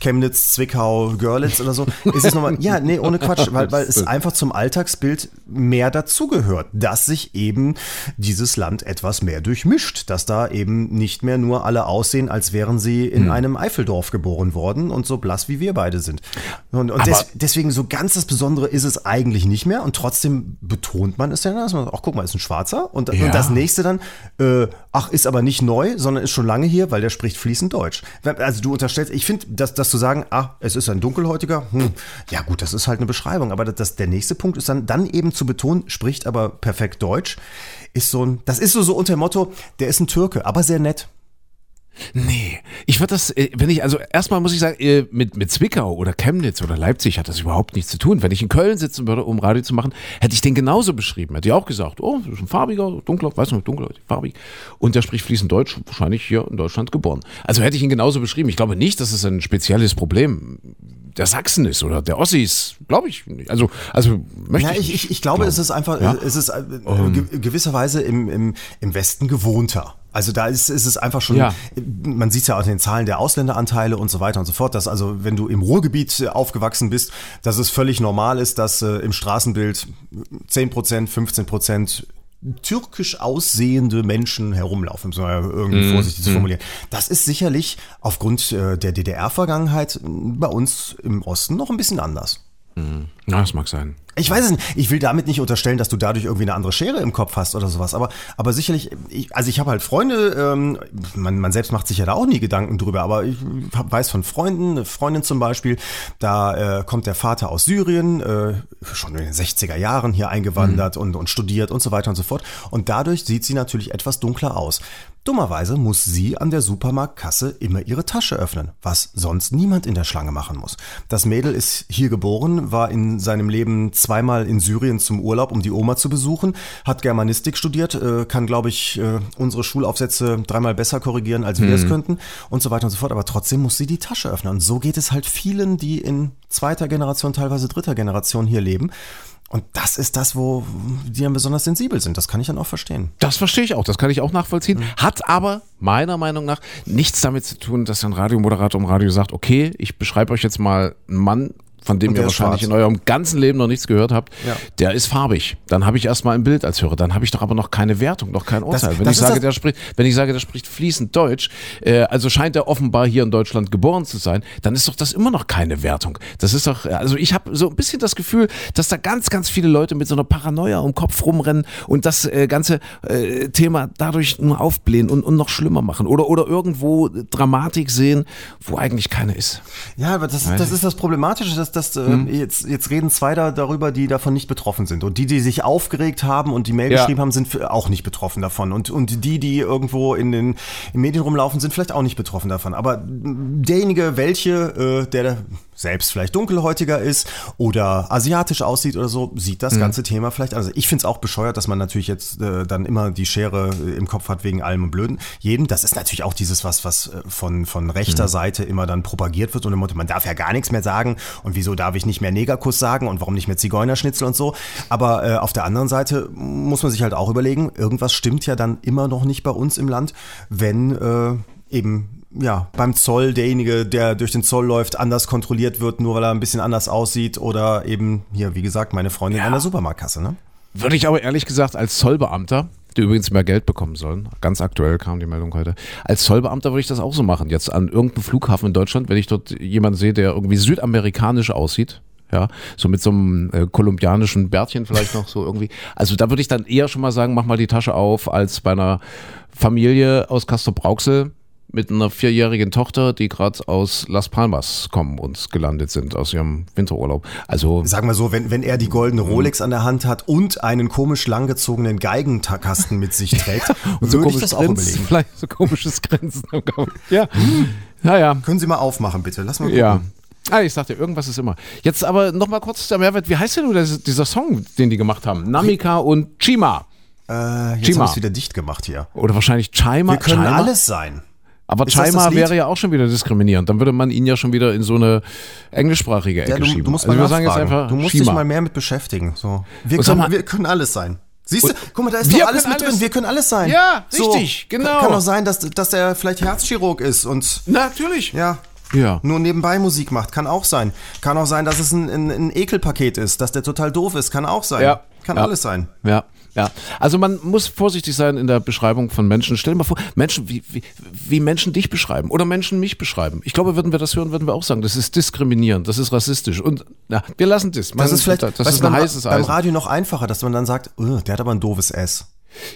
Chemnitz, Zwickau, Görlitz oder so. Ist es nochmal, ja, nee, ohne Quatsch, *laughs* weil, weil es einfach zum Alltagsbild mehr dazugehört, dass sich eben dieses Land etwas mehr durchmischt, dass da eben nicht mehr nur alle aussehen, als wären sie in Hm. einem Eifeldorf geboren worden und so blass wie wir beide sind. Und, und des, deswegen so ganz das Besondere ist es eigentlich nicht mehr und trotzdem betont man es ja, dass man, ach guck mal, ist ein Schwarzer und, Ja. und das nächste dann, äh, ach, ist aber nicht neu, sondern ist schon lange hier, weil der spricht fließend Deutsch. Also du unterstellst, ich finde, dass, dass zu sagen, ah, es ist ein Dunkelhäutiger, hm, ja gut, das ist halt eine Beschreibung, aber das, der nächste Punkt ist dann, dann eben zu betonen, spricht aber perfekt Deutsch, ist so ein, das ist so, so unter dem Motto, der ist ein Türke, aber sehr nett. Nee, ich würde das, äh, wenn ich, also erstmal muss ich sagen, äh, mit, mit Zwickau oder Chemnitz oder Leipzig hat das überhaupt nichts zu tun. Wenn ich in Köln sitzen würde, um Radio zu machen, hätte ich den genauso beschrieben. Hätte ich auch gesagt, oh, das ist ein farbiger, dunkler, weiß nicht, dunkler, farbig. Und der spricht fließend Deutsch, wahrscheinlich hier in Deutschland geboren. Also hätte ich ihn genauso beschrieben. Ich glaube nicht, dass es ein spezielles Problem der Sachsen ist oder der Ossis, glaube ich nicht. Also, also möchte ja, ich, ich, ich glaube, glauben. es ist einfach, ja? es ist äh, um. gewisserweise im, im, im Westen gewohnter. Also da ist, ist es einfach schon, ja. man sieht es ja auch in den Zahlen der Ausländeranteile und so weiter und so fort, dass also wenn du im Ruhrgebiet aufgewachsen bist, dass es völlig normal ist, dass äh, im Straßenbild 10 Prozent, 15 Prozent türkisch aussehende Menschen herumlaufen, um es irgendwie mm, vorsichtig mm. zu formulieren. Das ist sicherlich aufgrund äh, der DDR-Vergangenheit bei uns im Osten noch ein bisschen anders. Mhm. Ja, das mag sein. Ich weiß es nicht. Ich will damit nicht unterstellen, dass du dadurch irgendwie eine andere Schere im Kopf hast oder sowas. Aber, aber sicherlich, ich, also ich habe halt Freunde, ähm, man, man selbst macht sich ja da auch nie Gedanken drüber, aber ich hab, weiß von Freunden, eine Freundin zum Beispiel, da äh, kommt der Vater aus Syrien, äh, schon in den 60er Jahren hier eingewandert mhm. und, und studiert und so weiter und so fort. Und dadurch sieht sie natürlich etwas dunkler aus. Dummerweise muss sie an der Supermarktkasse immer ihre Tasche öffnen, was sonst niemand in der Schlange machen muss. Das Mädel ist hier geboren, war in seinem Leben zweimal in Syrien zum Urlaub, um die Oma zu besuchen, hat Germanistik studiert, äh, kann, glaube ich, äh, unsere Schulaufsätze dreimal besser korrigieren, als wir mhm. es könnten und so weiter und so fort. Aber trotzdem muss sie die Tasche öffnen. Und so geht es halt vielen, die in zweiter Generation, teilweise dritter Generation hier leben. Und das ist das, wo die dann besonders sensibel sind. Das kann ich dann auch verstehen. Das verstehe ich auch. Das kann ich auch nachvollziehen. Mhm. Hat aber meiner Meinung nach nichts damit zu tun, dass ein Radiomoderator im Radio sagt, okay, ich beschreibe euch jetzt mal einen Mann von dem ihr wahrscheinlich in eurem ganzen Leben noch nichts gehört habt, ja. der ist farbig. Dann habe ich erstmal ein Bild als Hörer. Dann habe ich doch aber noch keine Wertung, noch kein Urteil. Das, wenn, das ich sage, der spricht, wenn ich sage, der spricht fließend Deutsch, äh, also scheint er offenbar hier in Deutschland geboren zu sein, dann ist doch das immer noch keine Wertung. Das ist doch, also ich habe so ein bisschen das Gefühl, dass da ganz, ganz viele Leute mit so einer Paranoia um Kopf rumrennen und das äh, ganze äh, Thema dadurch nur aufblähen und, und noch schlimmer machen. Oder, oder irgendwo Dramatik sehen, wo eigentlich keine ist. Ja, aber das, das ist das Problematische, dass dass äh, hm. jetzt, jetzt reden zwei da darüber, die davon nicht betroffen sind. Und die, die sich aufgeregt haben und die Mail ja. geschrieben haben, sind auch nicht betroffen davon. Und, und die, die irgendwo in den in Medien rumlaufen, sind vielleicht auch nicht betroffen davon. Aber derjenige, welche, äh, der selbst vielleicht dunkelhäutiger ist oder asiatisch aussieht oder so, sieht das mhm. ganze Thema vielleicht. Also ich finde es auch bescheuert, dass man natürlich jetzt äh, dann immer die Schere äh, im Kopf hat wegen allem und Blöden. Jedem, das ist natürlich auch dieses, was, was äh, von, von rechter mhm. Seite immer dann propagiert wird und im Motto, man darf ja gar nichts mehr sagen und wieso darf ich nicht mehr Negerkuss sagen und warum nicht mehr Zigeunerschnitzel und so. Aber äh, auf der anderen Seite muss man sich halt auch überlegen, irgendwas stimmt ja dann immer noch nicht bei uns im Land, wenn äh, eben ja, beim Zoll derjenige, der durch den Zoll läuft, anders kontrolliert wird, nur weil er ein bisschen anders aussieht oder eben hier, wie gesagt, meine Freundin ja. an der Supermarktkasse, ne? Würde ich aber ehrlich gesagt als Zollbeamter, die übrigens mehr Geld bekommen sollen, ganz aktuell kam die Meldung heute, als Zollbeamter würde ich das auch so machen. Jetzt an irgendeinem Flughafen in Deutschland, wenn ich dort jemanden sehe, der irgendwie südamerikanisch aussieht, ja, so mit so einem äh, kolumbianischen Bärtchen vielleicht noch so irgendwie. Also da würde ich dann eher schon mal sagen, mach mal die Tasche auf, als bei einer Familie aus Castor Brauxel, mit einer vierjährigen Tochter, die gerade aus Las Palmas kommen und gelandet sind aus ihrem Winterurlaub. Also sagen wir so, wenn, wenn er die goldene mhm. Rolex an der Hand hat und einen komisch langgezogenen Geigenkasten mit sich trägt, *laughs* und so würde ich das auch überlegen. Vielleicht so komisches Grinsen. ja, naja. Können Sie mal aufmachen, bitte. Lass mal gucken. Ja. Ah, ich sagte, irgendwas ist immer. Jetzt aber nochmal kurz der Mehrwert. Wie heißt denn nur dieser Song, den die gemacht haben? Namika und Chima. Äh, jetzt Chima. haben wieder dicht gemacht hier. Oder wahrscheinlich Chima. Wir können Chima? alles sein. Aber Chima wäre ja auch schon wieder diskriminierend. Dann würde man ihn ja schon wieder in so eine englischsprachige Ecke ja, du, schieben. Du musst, also mal sagen jetzt einfach du musst dich mal mehr mit beschäftigen. So. Wir, können, mal, wir können alles sein. Siehst du, guck mal, da ist doch alles mit alles. drin. Wir können alles sein. Ja, richtig, so, genau. Kann auch sein, dass, dass der vielleicht Herzchirurg ist und. Natürlich. Ja. Ja. Nur nebenbei Musik macht. Kann auch sein. Kann auch sein, dass es ein, ein, ein Ekelpaket ist, dass der total doof ist. Kann auch sein. Ja. Kann ja. alles sein. Ja. Ja, also man muss vorsichtig sein in der Beschreibung von Menschen. Stell dir mal vor, Menschen, wie, wie, wie Menschen dich beschreiben oder Menschen mich beschreiben. Ich glaube, würden wir das hören, würden wir auch sagen, das ist diskriminierend, das ist rassistisch. Und na, wir lassen das. Man, das ist vielleicht das ist ein heißes beim Radio noch einfacher, dass man dann sagt, oh, der hat aber ein doofes S.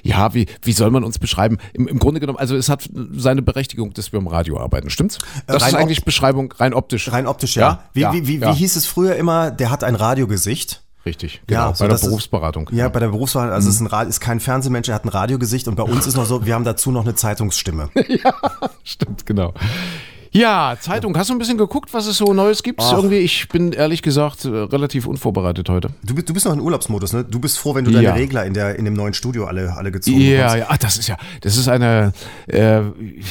Ja, wie, wie soll man uns beschreiben? Im, Im Grunde genommen, also es hat seine Berechtigung, dass wir im Radio arbeiten, stimmt's? Das rein ist eigentlich Beschreibung rein optisch. Rein optisch, ja. ja? Wie, ja, wie, wie, ja. wie hieß es früher immer, der hat ein Radiogesicht? Richtig, genau. Ja, so bei der das ist- Berufsberatung. Ja, bei der Berufswahl, also es Mhm. ist, ein ist kein Fernsehmensch, er hat ein Radiogesicht und bei uns ist noch so, wir haben dazu noch eine Zeitungsstimme. *laughs* Stimmt, genau. Ja, Zeitung, hast du ein bisschen geguckt, was es so Neues gibt? Ach. Irgendwie, ich bin ehrlich gesagt äh, relativ unvorbereitet heute. Du, bist- du bist noch in Urlaubsmodus, ne? Du bist froh, wenn du deine Ja. Regler in, der, in dem neuen Studio alle, alle gezogen Ja, bekommst. ja, ah, das ist ja, das ist eine, äh,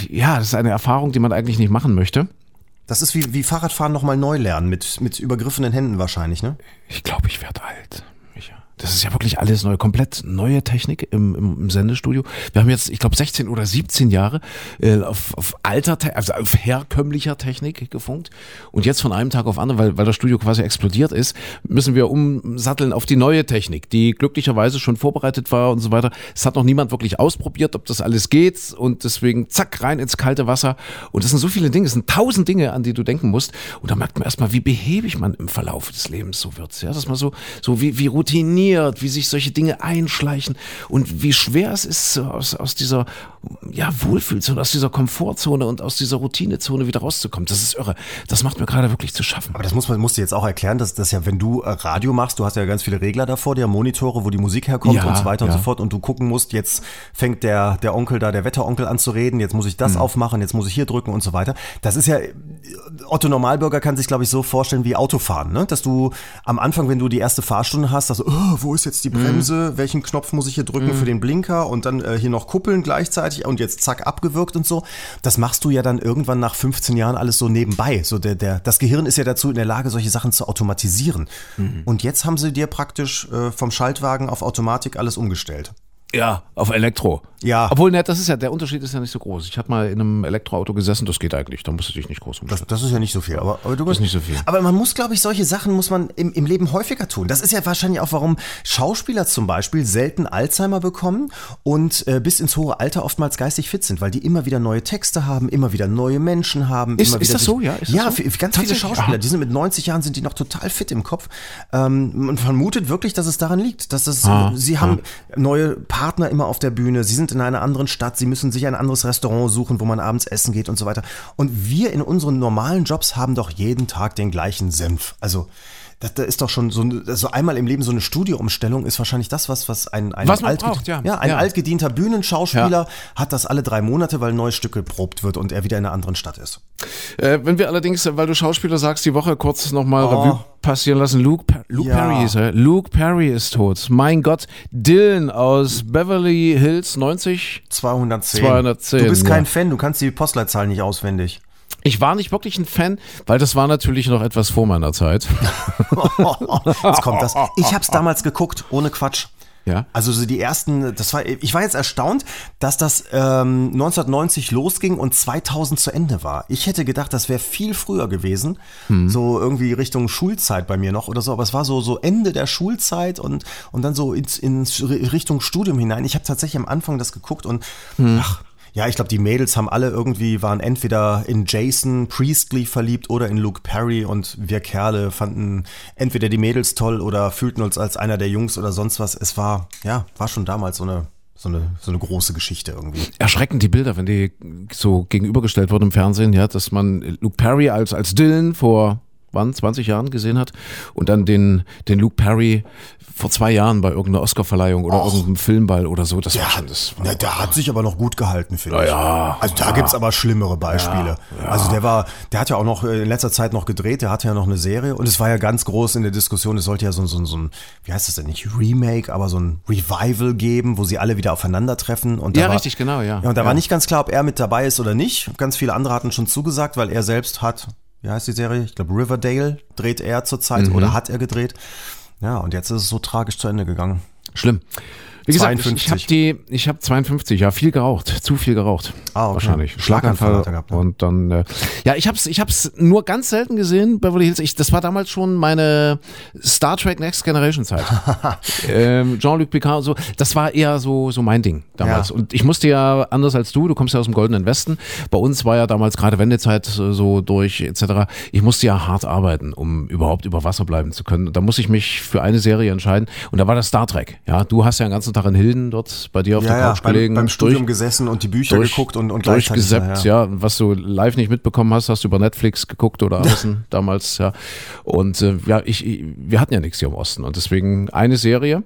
ja, das ist eine Erfahrung, die man eigentlich nicht machen möchte. Das ist wie, wie Fahrradfahren nochmal neu lernen, mit, mit übergriffenen Händen wahrscheinlich, ne? Ich glaube, ich werde alt. Das ist ja wirklich alles neu, komplett neue Technik im, im, im Sendestudio. Wir haben jetzt, ich glaube, 16 oder 17 Jahre äh, auf, auf alter, Te also auf herkömmlicher Technik gefunkt. Und jetzt von einem Tag auf anderen, weil, weil das Studio quasi explodiert ist, müssen wir umsatteln auf die neue Technik, die glücklicherweise schon vorbereitet war und so weiter. Es hat noch niemand wirklich ausprobiert, ob das alles geht und deswegen zack rein ins kalte Wasser. Und das sind so viele Dinge, es sind tausend Dinge, an die du denken musst. Und da merkt man erstmal, wie behäbig man im Verlauf des Lebens so wird. Ja, dass man so, so wie, wie routiniert, wie sich solche Dinge einschleichen und wie schwer es ist, aus, aus dieser ja, Wohlfühlzone, aus dieser Komfortzone und aus dieser Routinezone wieder rauszukommen. Das ist irre. Das macht mir gerade wirklich zu schaffen. Aber das muss man musst du jetzt auch erklären, dass das ja, wenn du äh, Radio machst, du hast ja ganz viele Regler davor, die haben Monitore, wo die Musik herkommt Ja, und so weiter und ja. so fort und du gucken musst, jetzt fängt der, der Onkel da, der Wetteronkel an zu reden, jetzt muss ich das aufmachen, jetzt muss ich hier drücken und so weiter. Das ist ja, Otto Normalbürger kann sich, glaube ich, so vorstellen wie Autofahren, ne? dass du am Anfang, wenn du die erste Fahrstunde hast, also, oh, wo ist jetzt die Bremse, welchen Knopf muss ich hier drücken für den Blinker und dann äh, hier noch kuppeln gleichzeitig und jetzt zack abgewürgt und so. Das machst du ja dann irgendwann nach 15 Jahren alles so nebenbei. So der, der, das Gehirn ist ja dazu in der Lage, solche Sachen zu automatisieren. Und jetzt haben sie dir praktisch äh, vom Schaltwagen auf Automatik alles umgestellt. Ja, auf Elektro. Ja. Obwohl, ne, das ist ja, der Unterschied ist ja nicht so groß. Ich habe mal in einem Elektroauto gesessen, das geht eigentlich. Da musst du dich nicht groß umstellen. Das, das ist ja nicht so viel, aber, aber du Das ist nicht so viel. Aber man muss, glaube ich, solche Sachen muss man im, im Leben häufiger tun. Das ist ja wahrscheinlich auch, warum Schauspieler zum Beispiel selten Alzheimer bekommen und äh, bis ins hohe Alter oftmals geistig fit sind, weil die immer wieder neue Texte haben, immer wieder neue Menschen haben. Ist- ist das so? Ja, ist das ja, so? für- ganz viele? Schauspieler, Aha. die sind mit 90 Jahren sind die noch total fit im Kopf. Ähm, man vermutet wirklich, dass es daran liegt, dass es, Ah, sie haben neue Partner immer auf der Bühne, sie sind in einer anderen Stadt, sie müssen sich ein anderes Restaurant suchen, wo man abends essen geht und so weiter. Und wir in unseren normalen Jobs haben doch jeden Tag den gleichen Senf. Also das, das ist doch schon so, so einmal im Leben so eine Studioumstellung ist wahrscheinlich das, was, was ein, ein, Was altged- braucht, ja. ein Ja. altgedienter Bühnenschauspieler hat das alle drei Monate, weil ein neues Stück geprobt wird und er wieder in einer anderen Stadt ist. Äh, wenn wir allerdings, weil du Schauspieler sagst, die Woche kurz nochmal Oh. Revue passieren lassen. Luke, Per- Luke Ja. Perry ist er. Luke Perry ist tot. Mein Gott. Dylan aus Beverly Hills 90. 210. 210, Du bist kein ja. Fan, du kannst die Postleitzahl nicht auswendig. Ich war nicht wirklich ein Fan, weil das war natürlich noch etwas vor meiner Zeit. *laughs* Jetzt kommt das. Ich hab's damals geguckt, ohne Quatsch. Ja. Also so die ersten, das war, ich war jetzt erstaunt, dass das ähm, 1990 losging und 2000 zu Ende war. Ich hätte gedacht, das wäre viel früher gewesen, Hm. so irgendwie Richtung Schulzeit bei mir noch oder so. Aber es war so so Ende der Schulzeit und und dann so ins, ins Richtung Studium hinein. Ich habe tatsächlich am Anfang das geguckt und Hm. ach. Ja, ich glaube, die Mädels haben alle irgendwie, waren entweder in Jason Priestley verliebt oder in Luke Perry und wir Kerle fanden entweder die Mädels toll oder fühlten uns als einer der Jungs oder sonst was. Es war, ja, war schon damals so eine, so eine, so eine große Geschichte irgendwie. Erschreckend die Bilder, wenn die so gegenübergestellt wurden im Fernsehen, ja, dass man Luke Perry als, als Dylan vor wann, 20 Jahren gesehen hat und dann den, den Luke Perry vor zwei Jahren bei irgendeiner Oscarverleihung oder irgendeinem Filmball oder so. Das war schon das. War Ja, der hat sich aber noch gut gehalten, finde Ja, ich. ja, also da gibt's aber schlimmere Beispiele. Also der war, der hat ja auch noch äh, in letzter Zeit noch gedreht, der hatte ja noch eine Serie und es war ja ganz groß in der Diskussion, es sollte ja so, so, so ein, wie heißt das denn nicht, Remake, aber so ein Revival geben, wo sie alle wieder aufeinandertreffen. Und Ja, war, richtig, genau, ja. Ja, und da Ja. war nicht ganz klar, ob er mit dabei ist oder nicht. Ganz viele andere hatten schon zugesagt, weil er selbst hat, wie heißt die Serie? Ich glaube Riverdale dreht er zurzeit Mhm. oder hat er gedreht. Ja, und jetzt ist es so tragisch zu Ende gegangen. Schlimm. Wie gesagt, ich- 52. ich habe die, ich habe 52, ja, viel geraucht, zu viel geraucht. Ah, okay. Wahrscheinlich. Schlaganfall gehabt, ne? Und dann, äh, ja, ich hab's, ich hab's nur ganz selten gesehen, Beverly Hills. Ich, das war damals schon meine Star Trek Next Generation Zeit. *laughs* ähm, Jean-Luc Picard und so. Das war eher so, so mein Ding damals. Ja. Und ich musste ja, anders als du, du kommst ja aus dem Goldenen Westen. Bei uns war ja damals gerade Wendezeit äh, so durch, etc. Ich musste ja hart arbeiten, um überhaupt über Wasser bleiben zu können. Und da muss ich mich für eine Serie entscheiden. Und da war das Star Trek. Ja, du hast ja einen ganzen ganzen Tag in Hilden dort bei dir auf Ja, der ja, Couch beim, gelegen. beim Studium durch- gesessen und die Bücher durch- geguckt und, und gleichzeitig. durchgesappt, ja, Was du live nicht mitbekommen hast, hast du über Netflix geguckt oder *laughs* Amazon damals, ja. Und äh, ja, ich, ich, wir hatten ja nichts hier im Osten und deswegen eine Serie,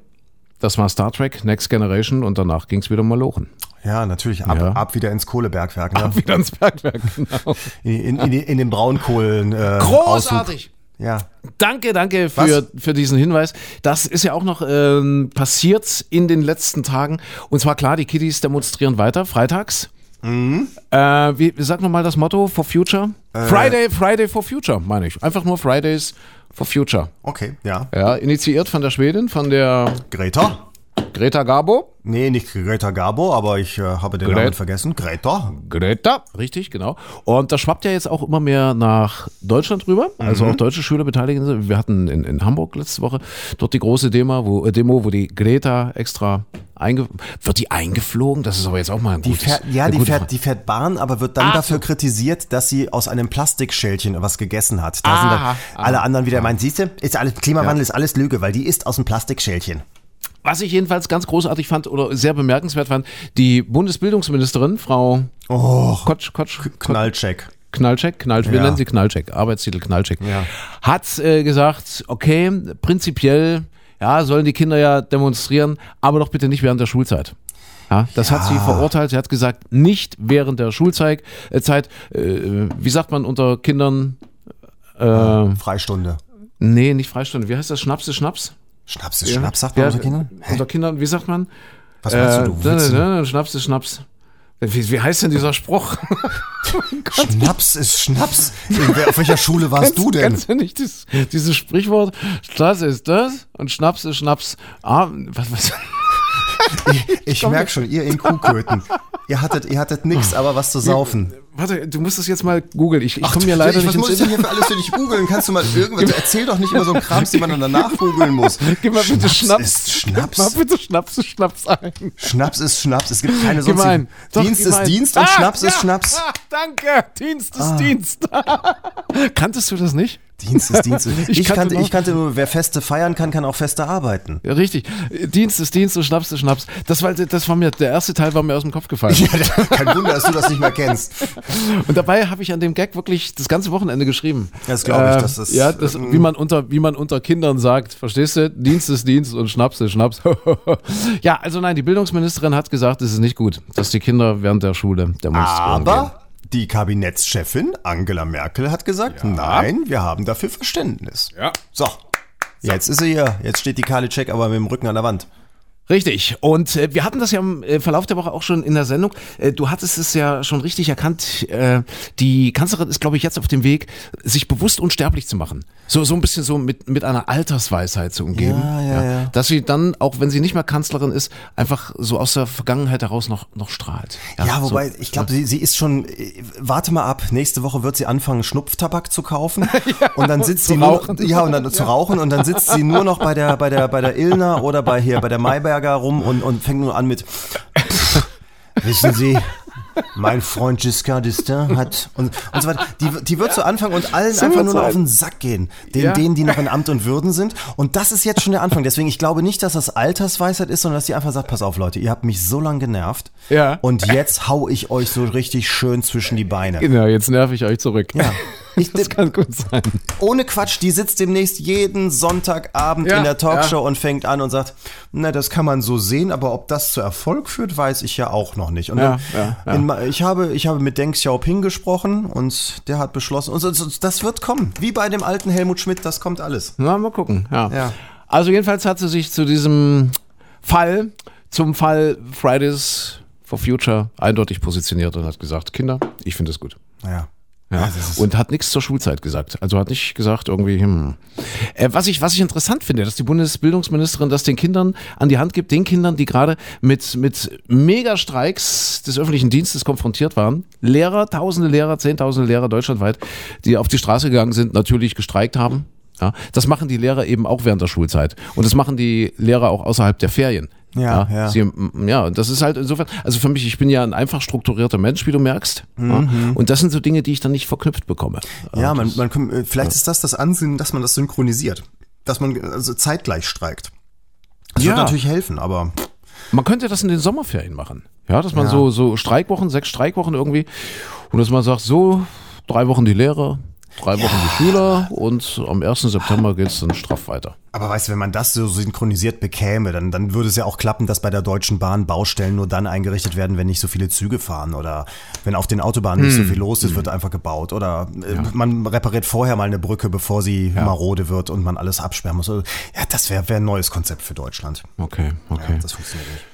das war Star Trek Next Generation und danach ging es wieder mal lochen. Ja, natürlich. Ab, Ja. ab wieder ins Kohlebergwerk. Ne? Wieder ins Bergwerk, genau. In, in, in, in den Braunkohlen. Äh, Großartig! Ja. Danke, danke für, für diesen Hinweis. Das ist ja auch noch ähm, passiert in den letzten Tagen. Und zwar klar, die Kiddies demonstrieren weiter, freitags. Äh, wie, sag nochmal das Motto for Future? Friday, Friday for Future, meine ich. Einfach nur Fridays for Future. Okay, ja. Ja, initiiert von der Schwedin, von der Greta? Greta Garbo. Nee, nicht Greta Garbo, aber ich äh, habe den Gret- Namen vergessen. Greta? Greta, richtig, genau. Und das schwappt ja jetzt auch immer mehr nach Deutschland rüber. Also auch deutsche Schüler beteiligen sich. Wir hatten in, in Hamburg letzte Woche dort die große Demo, wo, äh, Demo, wo die Greta extra wird die eingeflogen? Das ist aber jetzt auch mal ein Die gutes. fährt, ja, die fährt, die fährt Bahn, aber wird dann Ach dafür so. kritisiert, dass sie aus einem Plastikschälchen was gegessen hat. Da Aha, sind dann alle anderen wieder meinen, siehst du, ist alles, Klimawandel Ja. ist alles Lüge, weil die ist aus einem Plastikschälchen. Was ich jedenfalls ganz großartig fand oder sehr bemerkenswert fand, die Bundesbildungsministerin, Frau Oh, Kotsch, Kotsch, Knallcheck. Knallcheck, Knall, wir Ja. nennen sie Knallcheck, Arbeitstitel Knallcheck, Ja. hat äh, gesagt, okay, prinzipiell, ja, sollen die Kinder ja demonstrieren, aber doch bitte nicht während der Schulzeit. Ja, das hat sie verurteilt. Sie hat gesagt, nicht während der Schulzeit. Äh, Zeit, äh, wie sagt man unter Kindern? Äh, Freistunde. nee, nicht Freistunde. Wie heißt das? Schnaps ist Schnaps? Schnaps ist Schnaps, sagt man Ja, unter Kindern? Hä? Unter Kindern, wie sagt man? Was meinst Äh, du, du Witze? Schnaps ist Schnaps. Wie, wie heißt denn dieser Spruch? *laughs* Schnaps ist Schnaps. Auf welcher Schule warst du denn? Kennst du nicht dieses, dieses Sprichwort? Das ist das und Schnaps ist Schnaps. Ah, was, was? Ich, ich merke schon, ihr in Kuhköten. Ihr hattet, ihr hattet nix, aber was zu saufen. Warte, du musst das jetzt mal googeln. Ich, ich komme mir leider was nicht muss ins ich denn hier für alles für dich googeln? Kannst du mal *laughs* irgendwas, erzähl doch nicht immer so einen Krams, den man dann danach googeln muss. *laughs* Gib mal bitte Schnaps. ist Gib mal Schnaps. bitte Schnaps ist Schnaps ein. Schnaps ist Schnaps. Es gibt keine sonstigen. Doch, Dienst ist. Dienst und Ah, Schnaps ja. ist Schnaps. Ah, danke. Dienst ist Dienst. *laughs* Kanntest du das nicht? Dienst ist Dienst. Ich, Ich kannte ich kannte nur, wer Feste feiern kann, kann auch Feste arbeiten. Ja, richtig. Dienst ist Dienst und Schnaps ist Schnaps. Das war, das war mir, der erste Teil war mir aus dem Kopf gefallen. Kein Wunder, dass du das nicht mehr kennst. Und dabei habe ich an dem Gag wirklich das ganze Wochenende geschrieben. Das glaube ich, Äh, das ist, Ja, das, ähm, wie, man unter, wie man unter Kindern sagt, verstehst du? Dienst ist Dienst und Schnaps ist Schnaps. *laughs* ja, also nein, die Bildungsministerin hat gesagt, es ist nicht gut, dass die Kinder während der Schule demonstrieren gehen. Aber die Kabinettschefin Angela Merkel hat gesagt, nein, wir haben dafür Verständnis. Ja. So, jetzt ist sie hier. Jetzt steht die Karliczek aber mit dem Rücken an der Wand. Richtig. Und äh, wir hatten das ja im äh, Verlauf der Woche auch schon in der Sendung. Äh, du hattest es ja schon richtig erkannt. Äh, die Kanzlerin ist, glaube ich, jetzt auf dem Weg, sich bewusst unsterblich zu machen. So, so ein bisschen so mit, mit einer Altersweisheit zu umgeben. Ja, ja, ja. Dass sie dann, auch wenn sie nicht mehr Kanzlerin ist, einfach so aus der Vergangenheit heraus noch, noch strahlt. Ja, so. wobei, ich glaube, sie, sie ist schon, äh, warte mal ab, nächste Woche wird sie anfangen, Schnupftabak zu kaufen. *laughs* und dann sitzt sie nur, ja, und dann zu rauchen und dann sitzt sie nur noch bei der, bei der, bei der Illner oder bei hier, bei der Mayberger rum und, und fängt nur an mit, *laughs* wissen Sie, mein Freund Giscard d'Estaing hat und, und so weiter. Die, die wird so anfangen und allen So einfach nur noch auf den Sack gehen. Den, Ja. Denen, die noch in Amt und Würden sind. Und das ist jetzt schon der Anfang. Deswegen, ich glaube nicht, dass das Altersweisheit ist, sondern dass die einfach sagt, pass auf Leute, ihr habt mich so lange genervt. Ja. Und jetzt hau ich euch so richtig schön zwischen die Beine. Genau, jetzt nerv ich euch zurück. Ja. *laughs* *laughs* Ich, Das kann gut sein. ohne Quatsch, die sitzt demnächst jeden Sonntagabend Ja, in der Talkshow ja. und fängt an und sagt, na, das kann man so sehen, aber ob das zu Erfolg führt, weiß ich ja auch noch nicht. Und Ja. In, ich, habe, ich habe mit Deng Xiaoping gesprochen und der hat beschlossen, und das wird kommen. Wie bei dem alten Helmut Schmidt, das kommt alles. Na, mal gucken. Ja. Ja. Also jedenfalls hat sie sich zu diesem Fall, zum Fall Fridays for Future eindeutig positioniert und hat gesagt, Kinder, ich finde es gut. Ja. Ja, und hat nichts zur Schulzeit gesagt. Also hat nicht gesagt irgendwie, hm. Äh, was, ich, was ich interessant finde, dass die Bundesbildungsministerin das den Kindern an die Hand gibt, den Kindern, die gerade mit, mit Megastreiks des öffentlichen Dienstes konfrontiert waren. Lehrer, tausende Lehrer, zehntausende Lehrer deutschlandweit, die auf die Straße gegangen sind, natürlich gestreikt haben. Ja, das machen die Lehrer eben auch während der Schulzeit. Und das machen die Lehrer auch außerhalb der Ferien. Ja, ja. Sie, m- ja, und das ist halt insofern, also für mich, ich bin ja ein einfach strukturierter Mensch, wie du merkst. Ja, und das sind so Dinge, die ich dann nicht verknüpft bekomme. Ja, man, man, äh, vielleicht ist das das Ansinnen, dass man das synchronisiert. Dass man also zeitgleich streikt. Das Ja. wird natürlich helfen, aber Man könnte das in den Sommerferien machen. Ja, dass man Ja. so, so Streikwochen, sechs Streikwochen irgendwie, und dass man sagt, so, drei Wochen die Lehrer, drei Wochen die Schüler und am 1. September geht es dann straff weiter. Aber weißt du, wenn man das so synchronisiert bekäme, dann, dann würde es ja auch klappen, dass bei der Deutschen Bahn Baustellen nur dann eingerichtet werden, wenn nicht so viele Züge fahren oder wenn auf den Autobahnen nicht so viel los ist, wird einfach gebaut. Oder äh, man repariert vorher mal eine Brücke, bevor sie marode wird und man alles absperren muss. Also, Ja, das wäre wär ein neues Konzept für Deutschland. Okay, okay. Ja, das funktioniert nicht.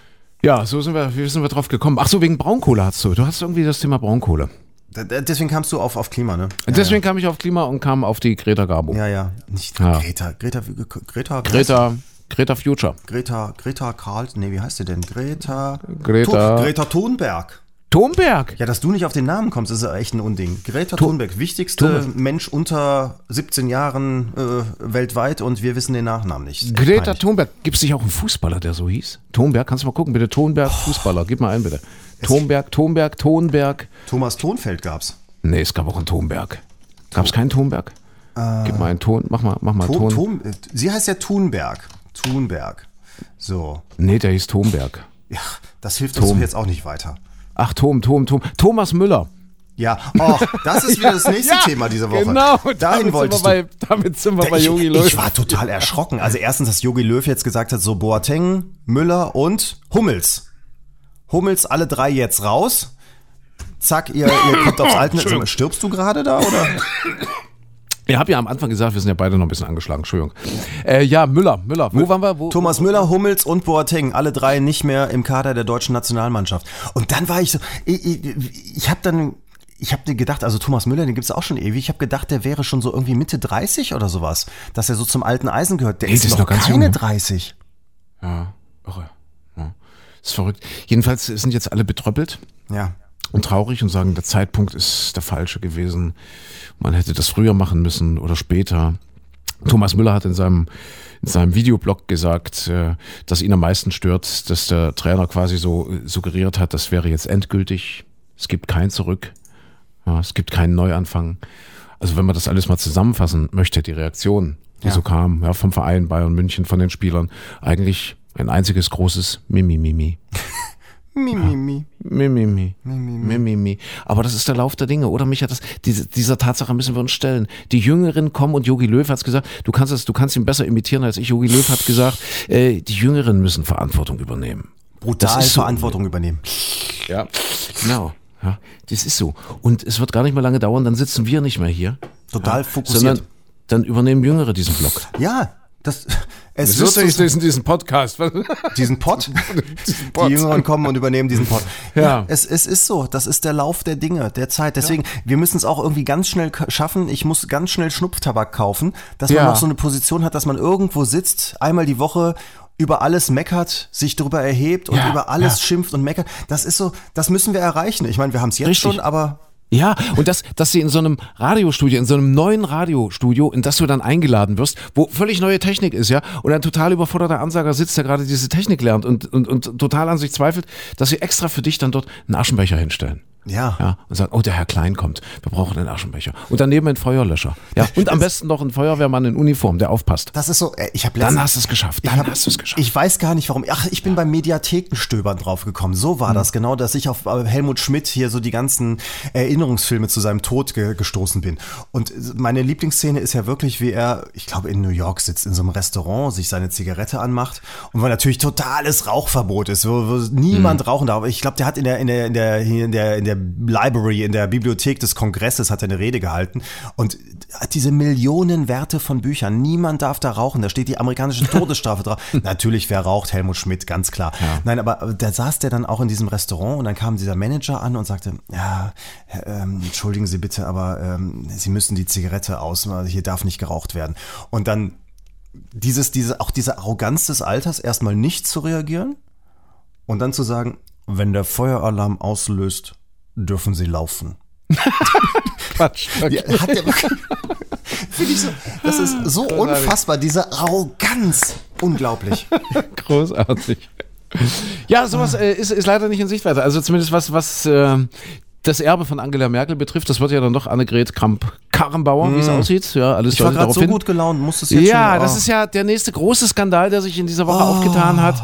Ja, so sind wir, wie sind wir drauf gekommen? Ach so, wegen Braunkohle hast du. Du hast irgendwie das Thema Braunkohle. Deswegen kamst du auf, auf Klima, ne? Und Deswegen kam ich auf Klima und kam auf die Greta Garbo. Ja, ja. Nicht Ja. Greta. Greta, Greta, Greta, Greta Future. Greta, Greta Karl, nee, wie heißt sie denn? Greta. Greta- Thu- Greta Thunberg. Thunberg. Ja, dass du nicht auf den Namen kommst, ist ja echt ein Unding. Greta Thunberg, wichtigste Mensch unter 17 Jahren äh, weltweit und wir wissen den Nachnamen nicht. Greta. Thunberg. Gibt es nicht auch einen Fußballer, der so hieß? Thunberg, kannst du mal gucken, bitte. Thunberg, Fußballer. Gib mal ein, bitte. Thunberg, Thunberg, Thunberg. Thomas Thonfeld gab's. Nee, es gab auch einen Thunberg. Gab es keinen Thunberg? Gib mal einen Ton. Mach mal, mach mal Ton. Äh, sie heißt ja Thunberg. Thunberg. So. Nee, der hieß Thunberg. Ja, das hilft uns Tom. doch jetzt auch nicht weiter. Ach, Tom, Tom, Tom. Thomas Müller. Ja, oh, das ist wieder *laughs* das nächste Thema dieser Woche. Genau, Dahin damit wolltest sind wir du. bei, damit sind wir bei ich, Yogi Löw. ich war total erschrocken. Also erstens, dass Yogi Löw jetzt gesagt hat, so Boateng, Müller und Hummels. Hummels alle drei jetzt raus. Zack, ihr, ihr kommt aufs *laughs* Alte. Sag mal, Stirbst du gerade da oder? Ich habe ja am Anfang gesagt, wir sind ja beide noch ein bisschen angeschlagen. Entschuldigung. Äh, ja, Müller, Müller. Wo waren wir? Wo? Thomas Müller, Hummels und Boateng, alle drei nicht mehr im Kader der deutschen Nationalmannschaft. Und dann war ich so, ich, ich, ich habe dann, ich habe gedacht, also Thomas Müller, den gibt's auch schon ewig. Ich habe gedacht, der wäre schon so irgendwie Mitte 30 oder sowas, dass er so zum alten Eisen gehört. Der Nee, ist, ist noch noch ganz keine jung, ne? 30. Ja, irre. Ist verrückt. Jedenfalls sind jetzt alle betröppelt. Ja. und traurig und sagen, der Zeitpunkt ist der falsche gewesen. Man hätte das früher machen müssen oder später. Thomas Müller hat in seinem, in seinem Videoblog gesagt, äh, dass ihn am meisten stört, dass der Trainer quasi so äh, suggeriert hat, das wäre jetzt endgültig. Es gibt kein Zurück. Ja, es gibt keinen Neuanfang. Also wenn man das alles mal zusammenfassen möchte, die Reaktion, die Ja. so kam, ja, vom Verein Bayern München, von den Spielern, eigentlich ein einziges großes Mimi Mimi. Mi, mi, mi. Mimimi. *laughs* Mimimi. Aber das ist der Lauf der Dinge, oder Micha? Das, diese, dieser Tatsache müssen wir uns stellen. Die Jüngeren kommen und Yogi Löw hat's gesagt, du kannst es, du kannst ihn besser imitieren als ich. Yogi Löw hat gesagt, äh, die Jüngeren müssen Verantwortung übernehmen. Brutal Das ist so. Verantwortung übernehmen. Ja. Genau. Ja, das ist so. Und es wird gar nicht mehr lange dauern, dann sitzen wir nicht mehr hier. Total ja, fokussiert. Sondern dann übernehmen Jüngere diesen Block. Ja, das, es wird ist so, in diesem Podcast. *laughs* diesen Pott. *laughs* Pod. Die Jüngeren kommen und übernehmen diesen Pott. Ja. es, es ist so. Das ist der Lauf der Dinge, der Zeit. Deswegen, wir müssen es auch irgendwie ganz schnell schaffen. Ich muss ganz schnell Schnupftabak kaufen, dass man Ja. noch so eine Position hat, dass man irgendwo sitzt, einmal die Woche über alles meckert, sich darüber erhebt und Ja, über alles ja. schimpft und meckert. Das ist so, das müssen wir erreichen. Ich meine, wir haben es jetzt Richtig. schon, aber Ja, und das, dass sie in so einem Radiostudio, in so einem neuen Radiostudio, in das du dann eingeladen wirst, wo völlig neue Technik ist, ja, und ein total überforderter Ansager sitzt, der gerade diese Technik lernt und, und, und total an sich zweifelt, dass sie extra für dich dann dort einen Aschenbecher hinstellen. ja. Ja, und sagen, oh, der Herr Klein kommt, wir brauchen einen Aschenbecher. Und daneben ein Feuerlöscher. Ja, und am *laughs* besten noch ein Feuerwehrmann in Uniform, der aufpasst. Das ist so, äh, ich habe Dann hast du es geschafft. Dann hab, hast du es geschafft. ich weiß gar nicht warum. Ach, ich bin beim Mediathekenstöbern draufgekommen. So Mhm. war das genau, dass ich auf äh, Helmut Schmidt hier so die ganzen Erinnerungsfilme zu seinem Tod ge gestoßen bin. Und meine Lieblingsszene ist ja wirklich, wie er, ich glaube, in New York sitzt, in so einem Restaurant, sich seine Zigarette anmacht und wo natürlich totales Rauchverbot ist, wo, wo niemand rauchen darf. Ich glaube, der hat in der, in der, in der, in der, in der Library, in der Bibliothek des Kongresses hat er eine Rede gehalten und hat diese Millionenwerte von Büchern. Niemand darf da rauchen. Da steht die amerikanische *laughs* Todesstrafe drauf. Natürlich, wer raucht? Helmut Schmidt, ganz klar. Nein, aber da saß der dann auch in diesem Restaurant und dann kam dieser Manager an und sagte, ja, ähm, entschuldigen Sie bitte, aber ähm, Sie müssen die Zigarette aus, hier darf nicht geraucht werden. Und dann dieses, diese, auch diese Arroganz des Alters, erstmal nicht zu reagieren und dann zu sagen, wenn der Feueralarm auslöst, dürfen Sie laufen. *laughs* Quatsch. Ja, hat der *laughs* so, das ist so unfassbar, diese Arroganz. Unglaublich. *laughs* Großartig. Ja, sowas äh, ist, ist leider nicht in Sichtweite. Also zumindest was, was äh, das Erbe von Angela Merkel betrifft, das wird ja dann doch Annegret Kramp-Karrenbauer, wie es aussieht. Ja, alles Ich war gerade so hin. gut gelaunt, muss es jetzt Ja, schon, das oh. ist ja der nächste große Skandal, der sich in dieser Woche aufgetan hat.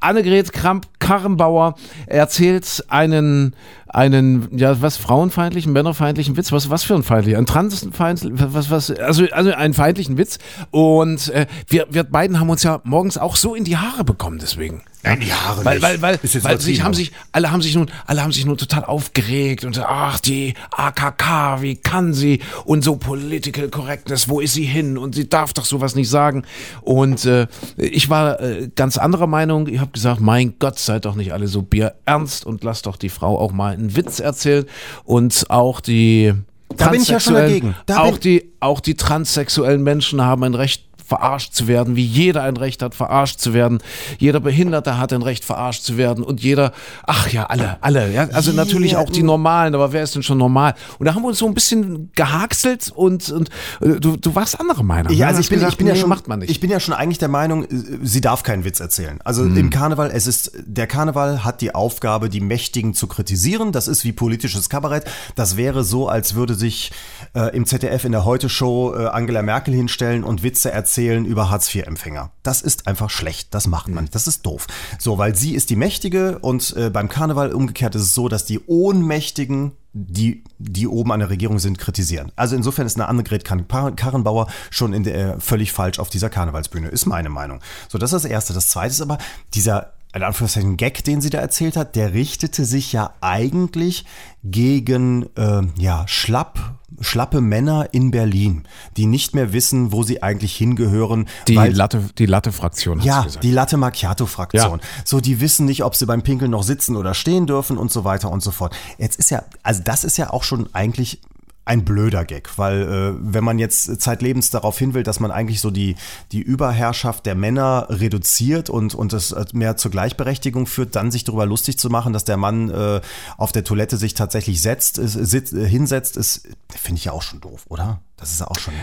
Annegret Kramp-Karrenbauer erzählt einen, einen, ja, was, frauenfeindlichen, männerfeindlichen Witz? Was, was für ein feindlicher? Ein transfeindlichen, was, was, also, also einen feindlichen Witz. Und äh, wir, wir beiden haben uns ja morgens auch so in die Haare bekommen, deswegen. Ja, in die Haare Weil, nicht. weil, weil, Ist jetzt weil sich haben sich, alle haben sich nun, alle haben sich nun total aufgeregt und ach, die AKK, wie kann sie? Und so Political Correctness, wo ist sie hin? Und sie darf doch sowas nicht sagen. Und äh, ich war äh, ganz anderer Meinung. Ich habe gesagt, mein Gott, seid doch nicht alle so bierernst und lasst doch die Frau auch mal einen Witz erzählen. Und auch die Da bin ich ja schon dagegen. Da auch die, auch die transsexuellen Menschen haben ein Recht, verarscht zu werden, wie jeder ein Recht hat, verarscht zu werden. Jeder Behinderte hat ein Recht, verarscht zu werden. Und jeder, ach ja, alle, alle. Ja? Also natürlich auch die Normalen, aber wer ist denn schon normal? Und da haben wir uns so ein bisschen gehaxelt und, und äh, du, du warst anderer Meinung. Ja, ne? also ich bin, gesagt, ich bin ja nee, schon, macht man nicht. ich bin ja schon eigentlich der Meinung, äh, sie darf keinen Witz erzählen. Also Mhm. im Karneval, es ist, der Karneval hat die Aufgabe, die Mächtigen zu kritisieren. Das ist wie politisches Kabarett. Das wäre so, als würde sich äh, im ZDF in der Heute-Show äh, Angela Merkel hinstellen und Witze erzählen über Hartz-IV-Empfänger. Das ist einfach schlecht. Das macht man nicht. Das ist doof. So, weil sie ist die Mächtige und äh, beim Karneval umgekehrt ist es so, dass die Ohnmächtigen die, die oben an der Regierung sind, kritisieren. Also insofern ist eine Annegret Karrenbauer schon in der, völlig falsch auf dieser Karnevalsbühne, ist meine Meinung. So, das ist das Erste. Das Zweite ist aber, dieser, in Anführungszeichen, Gag, den sie da erzählt hat, der richtete sich ja eigentlich gegen, äh, ja, schlapp, schlappe Männer in Berlin, die nicht mehr wissen, wo sie eigentlich hingehören. die Latte, die Latte-Fraktion ja, die Latte Macchiato-Fraktion. Ja. So, die wissen nicht, ob sie beim Pinkeln noch sitzen oder stehen dürfen und so weiter und so fort. Jetzt ist ja, also das ist ja auch schon eigentlich ein blöder Gag, weil äh, wenn man jetzt zeitlebens darauf hin will, dass man eigentlich so die, die Überherrschaft der Männer reduziert und, und es äh, mehr zur Gleichberechtigung führt, dann sich darüber lustig zu machen, dass der Mann äh, auf der Toilette sich tatsächlich setzt, ist, äh, hinsetzt, ist, finde ich ja auch schon doof, oder? Das ist ja auch schon.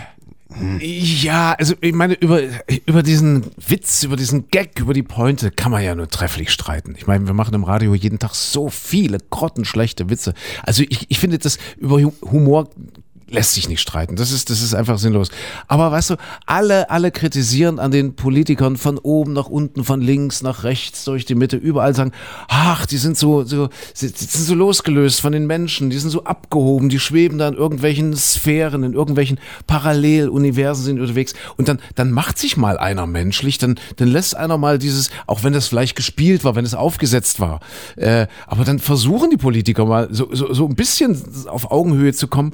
Ja, also ich meine, über, über diesen Witz, über diesen Gag, über die Pointe kann man ja nur trefflich streiten. Ich meine, wir machen im Radio jeden Tag so viele grottenschlechte Witze. Also ich, ich finde, das über Hu- Humor lässt sich nicht streiten. Das ist, das ist einfach sinnlos. Aber weißt du, alle, alle kritisieren an den Politikern von oben nach unten, von links nach rechts, durch die Mitte, überall sagen, ach, die sind so, so, die sind so losgelöst von den Menschen, die sind so abgehoben, die schweben da in irgendwelchen Sphären, in irgendwelchen Paralleluniversen sind unterwegs. Und dann, dann macht sich mal einer menschlich, dann, dann lässt einer mal dieses, auch wenn das vielleicht gespielt war, wenn es aufgesetzt war, äh, aber dann versuchen die Politiker mal so, so, so ein bisschen auf Augenhöhe zu kommen.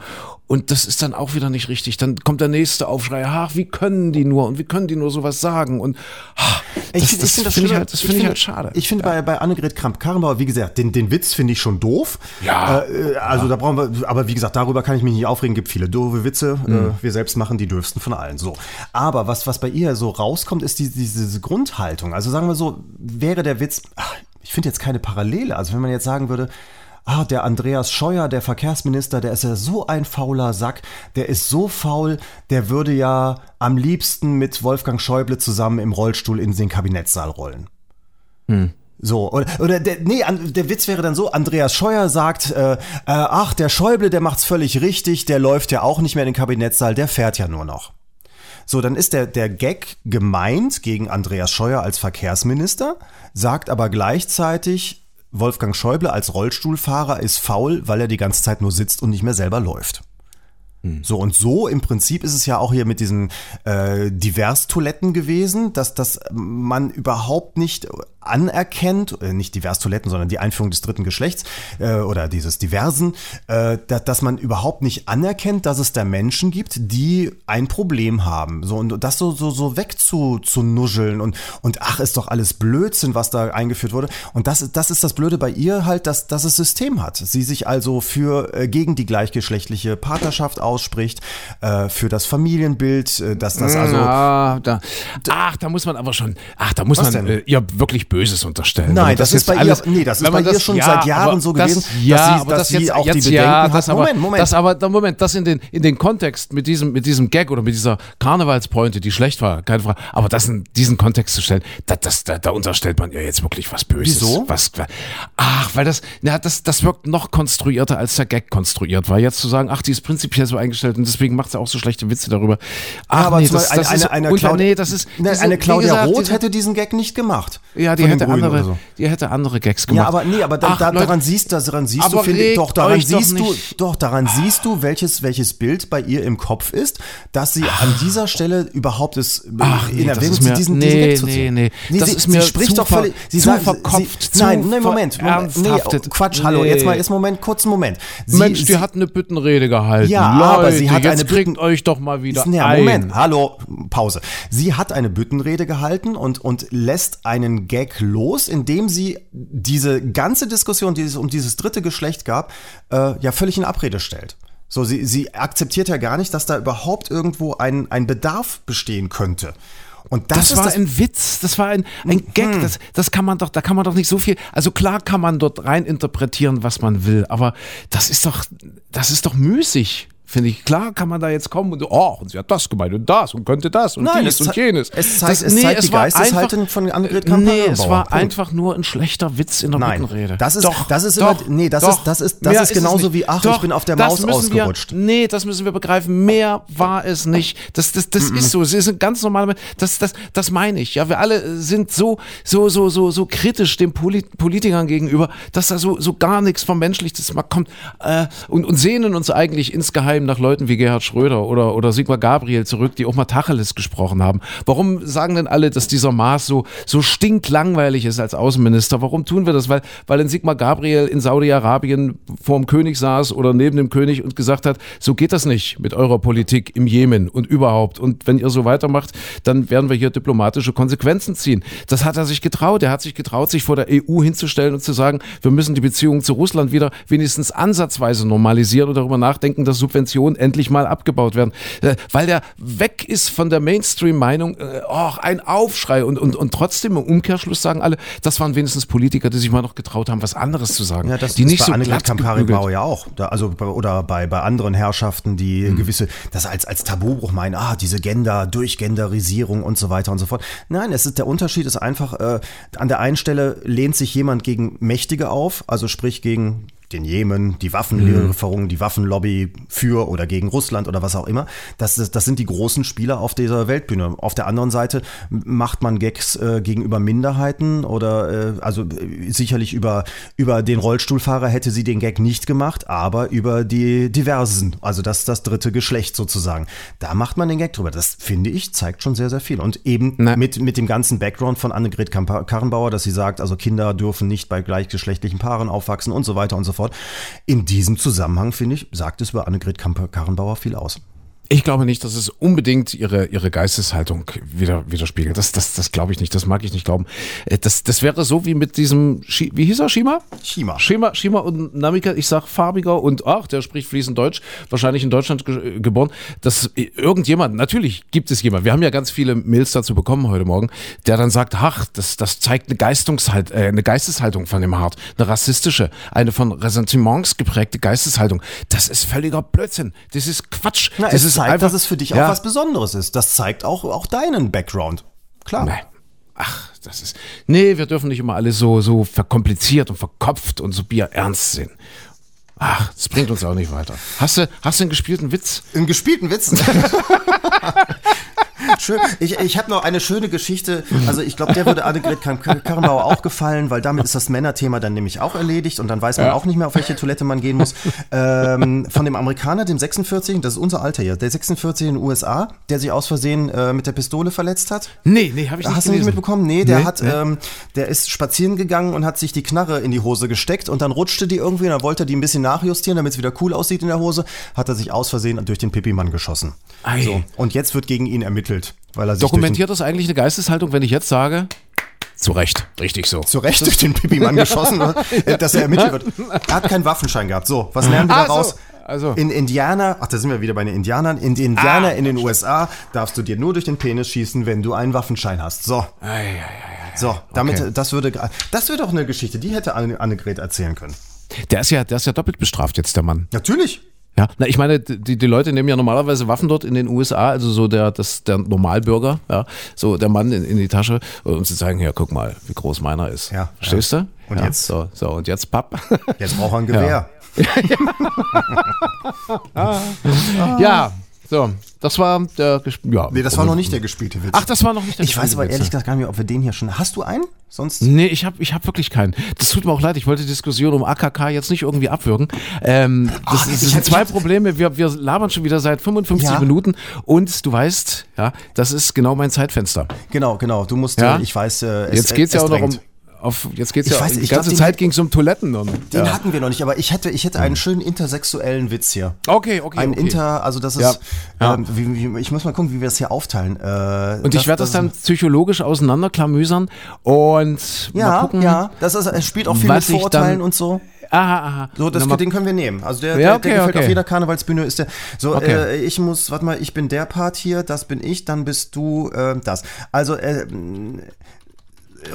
Und das ist dann auch wieder nicht richtig. Dann kommt der nächste Aufschrei, ach, wie können die nur und wie können die nur sowas sagen? Und ach, das, find- das find finde ich, schlimm. halt, das finde ich halt schade. Ich finde bei, bei Annegret Kramp-Karrenbauer, wie gesagt, den, den Witz finde ich schon doof. Ja. Äh, also da brauchen wir, aber wie gesagt, darüber kann ich mich nicht aufregen. Gibt viele doofe Witze. Mhm. Äh, wir selbst machen die dürfsten von allen. So. Aber was, was bei ihr so rauskommt, ist die, diese Grundhaltung. Also sagen wir so, wäre der Witz, ach, ich finde jetzt keine Parallele. Also wenn man jetzt sagen würde, Ah, der Andreas Scheuer, der Verkehrsminister, der ist ja so ein fauler Sack. Der ist so faul, der würde ja am liebsten mit Wolfgang Schäuble zusammen im Rollstuhl in den Kabinettssaal rollen. So, oder, oder der, nee, der Witz wäre dann so, Andreas Scheuer sagt, äh, äh, ach, der Schäuble, der macht's völlig richtig, der läuft ja auch nicht mehr in den Kabinettssaal, der fährt ja nur noch. So, dann ist der, der Gag gemeint gegen Andreas Scheuer als Verkehrsminister, sagt aber gleichzeitig, Wolfgang Schäuble als Rollstuhlfahrer ist faul, weil er die ganze Zeit nur sitzt und nicht mehr selber läuft. So und so im Prinzip ist es ja auch hier mit diesen äh, Diverstoiletten gewesen, dass, dass man überhaupt nicht anerkennt, äh, nicht Diverstoiletten, sondern die Einführung des dritten Geschlechts äh, oder dieses Diversen, äh, da, dass man überhaupt nicht anerkennt, dass es da Menschen gibt, die ein Problem haben. So und das so, so, so weg zu, zu nuscheln und, und ach, ist doch alles Blödsinn, was da eingeführt wurde. Und das, ist- das ist das Blöde bei ihr halt, dass, dass es System hat. Sie sich also für äh, gegen die gleichgeschlechtliche Partnerschaft ausspricht, äh, für das Familienbild, äh, dass das also. ja, da, ach, da muss man aber schon, ach, da muss man ihr wirklich Böses unterstellen. Nein, man das ist bei ihr- nee, das ist bei ihr schon seit Jahren so das, gewesen, dass ja, sie- aber dass das sie jetzt, auch die jetzt Bedenken ja, hat. das Moment, Moment. das aber, Moment, das in den, in den Kontext mit diesem, mit diesem Gag oder mit dieser Karnevalspointe, die schlecht war, keine Frage, aber das in diesen Kontext zu stellen, da, das, da, da unterstellt man ihr jetzt wirklich was Böses. Wieso? Was, ach, weil das, na, das, das wirkt noch konstruierter, als der Gag konstruiert war. Jetzt zu sagen, ach, die ist prinzipiell so eingestellt und deswegen macht sie auch so schlechte Witze darüber. Ach, aber nee, das, Beispiel das eine, ist, eine, Claudia, nee, das ist, diese- eine Claudia gesagt, Roth hätte diesen Gag nicht gemacht. ja, die hätte andere, so. die hätte andere Gags gemacht. Ja, aber nee, aber da, Ach, da, daran siehst, du- daran siehst du, finde ich, doch, daran euch doch siehst du, doch, daran siehst du, welches, welches Bild bei ihr im Kopf ist, dass sie an dieser Stelle überhaupt es Ach, in nee, das Erwägung ist mir- diesen, nee, diesen Gag zu nee, ziehen. nee. Das sie, ist mir spricht zu doch völlig, sie zu sagt, verkopft, sie, zu nein, nein, Moment, Moment, nee, verernsthaftet. Quatsch, hallo, Nee. jetzt mal, erst Moment, kurzen Moment. Sie, Mensch, die sie, hat eine Büttenrede gehalten. Ja, Leute, aber sie hat jetzt eine kriegt euch doch mal wieder Ja, ein. Moment, hallo, Pause. Sie hat eine Büttenrede gehalten und, und lässt einen Gag los, indem sie diese ganze Diskussion, die es um dieses dritte Geschlecht gab, äh, ja völlig in Abrede stellt. So, sie, sie akzeptiert ja gar nicht, dass da überhaupt irgendwo ein, ein Bedarf bestehen könnte. Und das, Das, ist war das, ein Witz, das war ein, ein Gag, das, das kann man doch, da kann man doch nicht so viel, also klar kann man dort rein interpretieren, was man will, aber das ist doch, das ist doch müßig. Finde ich, klar kann man da jetzt kommen und, oh, und sie hat das gemeint und das und könnte das und Nein, dies es und jenes. es zeigt- das, es zeigt die war Geisteshaltung einfach- von Annegret Nee, es war Punkt. einfach nur ein schlechter Witz in der Nein, Büttenrede. das ist- doch, das ist doch, immer- nee, das doch. ist- das ist- das ist es genauso wie, ach, ich Doch, bin auf der Maus müssen wir- ausgerutscht. Nee, das müssen wir begreifen. Mehr war es nicht. Das, das, das ist so. Es ist ein ganz normaler, das, das, das meine ich. Ja, wir alle sind so, so, so, so, so kritisch den Polit Politikern gegenüber, dass da so, so gar nichts vom Menschliches mal kommt, äh, und, und sehnen uns eigentlich insgeheim nach Leuten wie Gerhard Schröder oder, oder Sigmar Gabriel zurück, die auch mal Tacheles gesprochen haben. Warum sagen denn alle, dass dieser Maas so, so stinklangweilig ist als Außenminister? Warum tun wir das? Weil, weil ein Sigmar Gabriel in Saudi-Arabien vorm König saß oder neben dem König und gesagt hat, so geht das nicht mit eurer Politik im Jemen und überhaupt. Und wenn ihr so weitermacht, dann werden wir hier diplomatische Konsequenzen ziehen. Das hat er sich getraut. Er hat sich getraut, sich vor der EU hinzustellen und zu sagen, wir müssen die Beziehungen zu Russland wieder wenigstens ansatzweise normalisieren und darüber nachdenken, dass Subventionen endlich mal abgebaut werden. Äh, Weil der weg ist von der Mainstream-Meinung, oh, ein Aufschrei. Und, und, und trotzdem im Umkehrschluss sagen alle, das waren wenigstens Politiker, die sich mal noch getraut haben, was anderes zu sagen. Ja, das die ist nicht bei so Annegret gebügelt. ja auch. Da, also bei, oder bei, bei anderen Herrschaften, die Mhm. gewisse, das als, als Tabubruch meinen, ah, diese Gender, Durchgenderisierung und so weiter und so fort. Nein, es ist der Unterschied ist einfach, äh, an der einen Stelle lehnt sich jemand gegen Mächtige auf, also sprich gegen den Jemen, die Waffenlieferungen, die Waffenlobby für oder gegen Russland oder was auch immer. Das, das, das sind die großen Spieler auf dieser Weltbühne. Auf der anderen Seite macht man Gags äh, gegenüber Minderheiten oder äh, also äh, sicherlich über, über den Rollstuhlfahrer hätte sie den Gag nicht gemacht, aber über die Diversen, also das, das dritte Geschlecht sozusagen. Da macht man den Gag drüber. Das finde ich, zeigt schon sehr, sehr viel. Und eben mit, mit dem ganzen Background von Annegret Karrenbauer, dass sie sagt, also Kinder dürfen nicht bei gleichgeschlechtlichen Paaren aufwachsen und so weiter und so fort. In diesem Zusammenhang, finde ich, sagt es über Annegret Kampa- Karrenbauer viel aus. Ich glaube nicht, dass es unbedingt ihre, ihre Geisteshaltung wieder, widerspiegelt. Das, das, das glaube ich nicht, das mag ich nicht glauben. Äh, Das, das wäre so wie mit diesem, wie hieß er, Shima? Shima. Shima, Shima und Namika, ich sag farbiger und ach, der spricht fließend Deutsch, wahrscheinlich in Deutschland ge geboren, dass irgendjemand, natürlich gibt es jemand, wir haben ja ganz viele Mails dazu bekommen heute Morgen, der dann sagt, ach, das, das zeigt eine, Geistungshalt, äh, eine Geisteshaltung von dem Hart, eine rassistische, eine von Ressentiments geprägte Geisteshaltung. Das ist völliger Blödsinn. Das ist Quatsch. Na, das ist zeigt, einfach, dass es für dich Ja. auch was Besonderes ist. Das zeigt auch, auch deinen Background. Klar. Nein. Ach, das ist. Nee, wir dürfen nicht immer alles so, so verkompliziert und verkopft und so bierernst sehen. Ach, das bringt uns auch nicht weiter. Hast du, hast du einen gespielten Witz? Einen gespielten Witz. *laughs* Schön. Ich, ich habe noch eine schöne Geschichte. Also ich glaube, der würde Annegret Kar- Karrenbauer auch gefallen, weil damit ist das Männerthema dann nämlich auch erledigt und dann weiß man auch nicht mehr, auf welche Toilette man gehen muss. Ähm, von dem Amerikaner, dem 46, das ist unser Alter hier, der 46 in den USA, der sich aus Versehen äh, mit der Pistole verletzt hat. Nee, nee, habe ich nicht Hast du nicht mitbekommen? Nee, der Nee, hat, nee. Ähm, der ist spazieren gegangen und hat sich die Knarre in die Hose gesteckt und dann rutschte die irgendwie und dann wollte er die ein bisschen nachjustieren, damit es wieder cool aussieht in der Hose, hat er sich aus Versehen durch den Pipi-Mann geschossen. Ei. So. Und jetzt wird gegen ihn ermittelt, weil er sich Dokumentiert das eigentlich eine Geisteshaltung, wenn ich jetzt sage? Zu Recht, richtig so. durch den, zu Recht durch den Pipi-Mann *laughs* geschossen wird, dass er ermittelt wird. *laughs* Er hat keinen Waffenschein gehabt. So, was lernen wir Ah, so. daraus? Also. In Indiana, ach, da sind wir wieder bei den Indianern. In den Indianer Ah. in den USA darfst du dir nur durch den Penis schießen, wenn du einen Waffenschein hast. So. Ei, ei, ei, ei. So, damit, Okay. das würde, das wäre doch eine Geschichte, die hätte Anne- Annegret erzählen können. Der ist ja, der ist ja doppelt bestraft jetzt, der Mann. Natürlich. Ja, na, ich meine, die, die Leute nehmen ja normalerweise Waffen dort in den USA, also so der, das, der Normalbürger, ja, so der Mann in, in die Tasche, um zu zeigen, ja, guck mal, wie groß meiner ist. Ja, Verstehst du? Und ja, jetzt? So, so, und jetzt Papp. Jetzt braucht er ein *laughs* Gewehr. *laughs* Ja, so, das war der. Gesp- Ja, Nee, das war noch nicht der gespielte Witz. Ach, das war noch nicht der ich weiß gespielte aber Witz, ehrlich gesagt gar nicht mehr, ob wir den hier schon. Hast du einen? Sonst. Nee, ich habe ich hab wirklich keinen. Das tut mir auch leid. Ich wollte die Diskussion um AKK jetzt nicht irgendwie abwürgen. Ähm, das, Ach, das ich sind zwei Probleme. Wir, wir labern schon wieder seit 55 Ja. Minuten und du weißt, ja, das ist genau mein Zeitfenster. Genau, genau. Du musst, Ja? äh, ich weiß, äh, es, Jetzt geht's es ja auch noch um. Auf, jetzt geht's Ich ja weiß, die ganze glaub, Zeit ging es um Toiletten. Und, Den ja. hatten wir noch nicht, aber ich hätte, ich hätte einen schönen intersexuellen Witz hier. Okay, okay. Ein okay. Inter, also das ist, Ja. Ähm, wie, wie, ich muss mal gucken, wie wir das hier aufteilen. Äh, und ich werde das, dann psychologisch auseinanderklamüsern und mal ja, gucken. ja, das ist, es spielt auch viel mit Vorurteilen dann- und so. Aha, aha. So, das, mal- den können wir nehmen. Also der, Ja, der, okay, der gefällt okay. auf jeder Karnevalsbühne ist der. So, Okay. äh, ich muss, warte mal, ich bin der Part hier, das bin ich, dann bist du äh, das. Also, äh,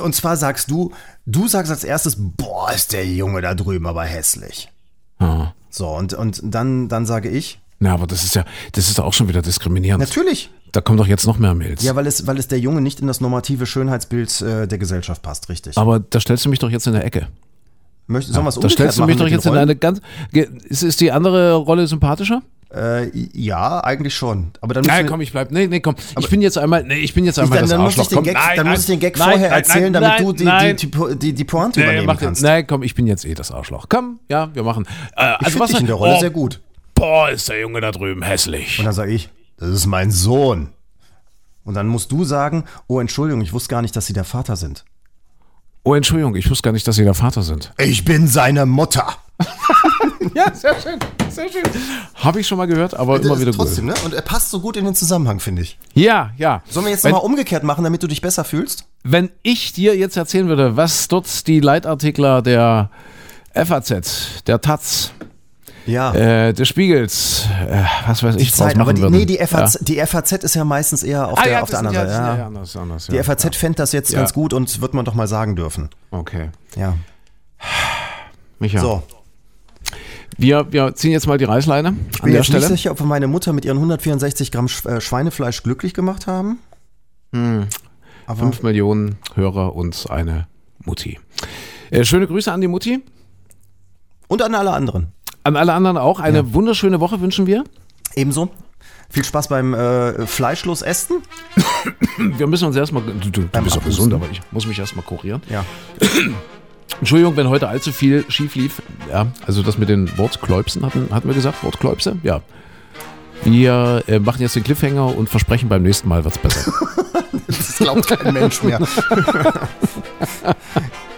und zwar sagst du, du sagst als erstes, boah, ist der Junge da drüben aber hässlich. Ah. So, und, und dann, dann sage ich, Na, aber das ist ja, das ist auch schon wieder diskriminierend. natürlich. Da kommen doch jetzt noch mehr Mails. Ja, weil es, weil es der Junge nicht in das normative Schönheitsbild äh, der Gesellschaft passt, richtig. Aber da stellst du mich doch jetzt in der Ecke. Möcht, sollen wir es Da stellst du mich doch jetzt in eine ganz. Ist, ist die andere Rolle sympathischer? Äh, ja, eigentlich schon. Aber dann Nein, komm, ich bleib. Nee, nee, komm. Ich bin jetzt einmal. Nee, ich bin jetzt einmal dann, das dann, muss ich Arschloch. den Komm, Gag, nein, dann nein, muss ich den Gag nein, vorher erzählen, damit du die, die, die, die, Pointe Nee, übernehmen mach den, kannst. nein, komm, ich bin jetzt eh das Arschloch. Komm, ja, wir machen. Äh, Ich also finde dich in der Rolle oh, sehr gut. Boah, ist der Junge da drüben hässlich. Und dann sage ich, das ist mein Sohn. Und dann musst du sagen, oh Entschuldigung, ich wusste gar nicht, dass Sie der Vater sind. Oh, Entschuldigung, ich wusste gar nicht, dass Sie der Vater sind. Ich bin seine Mutter. *laughs* *laughs* Ja, sehr schön, sehr schön. Habe ich schon mal gehört, aber immer wieder Trotzdem, gut. ne? Und er passt so gut in den Zusammenhang, finde ich. Ja, ja. Sollen wir jetzt nochmal umgekehrt machen, damit du dich besser fühlst? Wenn ich dir jetzt erzählen würde, was dort die Leitartikler der FAZ, der Taz, Ja. äh, des Spiegels, äh, was weiß ich, draus Zeit, aber die, würden. nee, die FAZ, die FAZ ist ja meistens eher auf Ah, der, ja, auf das der anderen ja- Seite. ja, Ja. anders, anders, Die ja. FAZ fände das jetzt Ja. ganz gut und wird man doch mal sagen dürfen. Okay. Ja. Micha, So, wir, wir ziehen jetzt mal die Reißleine an bin der jetzt Stelle. nicht sicher, ob wir meine Mutter mit ihren 164 Gramm äh, Schweinefleisch glücklich gemacht haben. Hm. Aber Fünf Millionen Hörer und eine Mutti. Äh, schöne Grüße an die Mutti. und an alle anderen. An alle anderen auch. Eine wunderschöne Woche wünschen wir. Ebenso. Viel Spaß beim äh, fleischlos Essen. Wir müssen uns erstmal. Du, du, du bist doch gesund, aber ich muss mich erstmal kurieren. Ja. *clears throat* Entschuldigung, wenn heute allzu viel schief lief. Ja, also das mit den Wortkläubsen hatten, hatten wir gesagt, Wortkläubse? Ja. Wir äh, machen jetzt den Cliffhanger und versprechen, beim nächsten Mal wird's besser. *laughs* Das glaubt kein Mensch mehr. *laughs*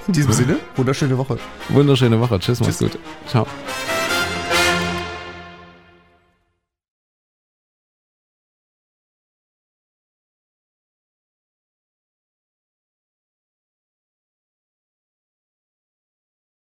In diesem Sinne, wunderschöne Woche. Wunderschöne Woche. Tschüss, mach's gut. Ciao.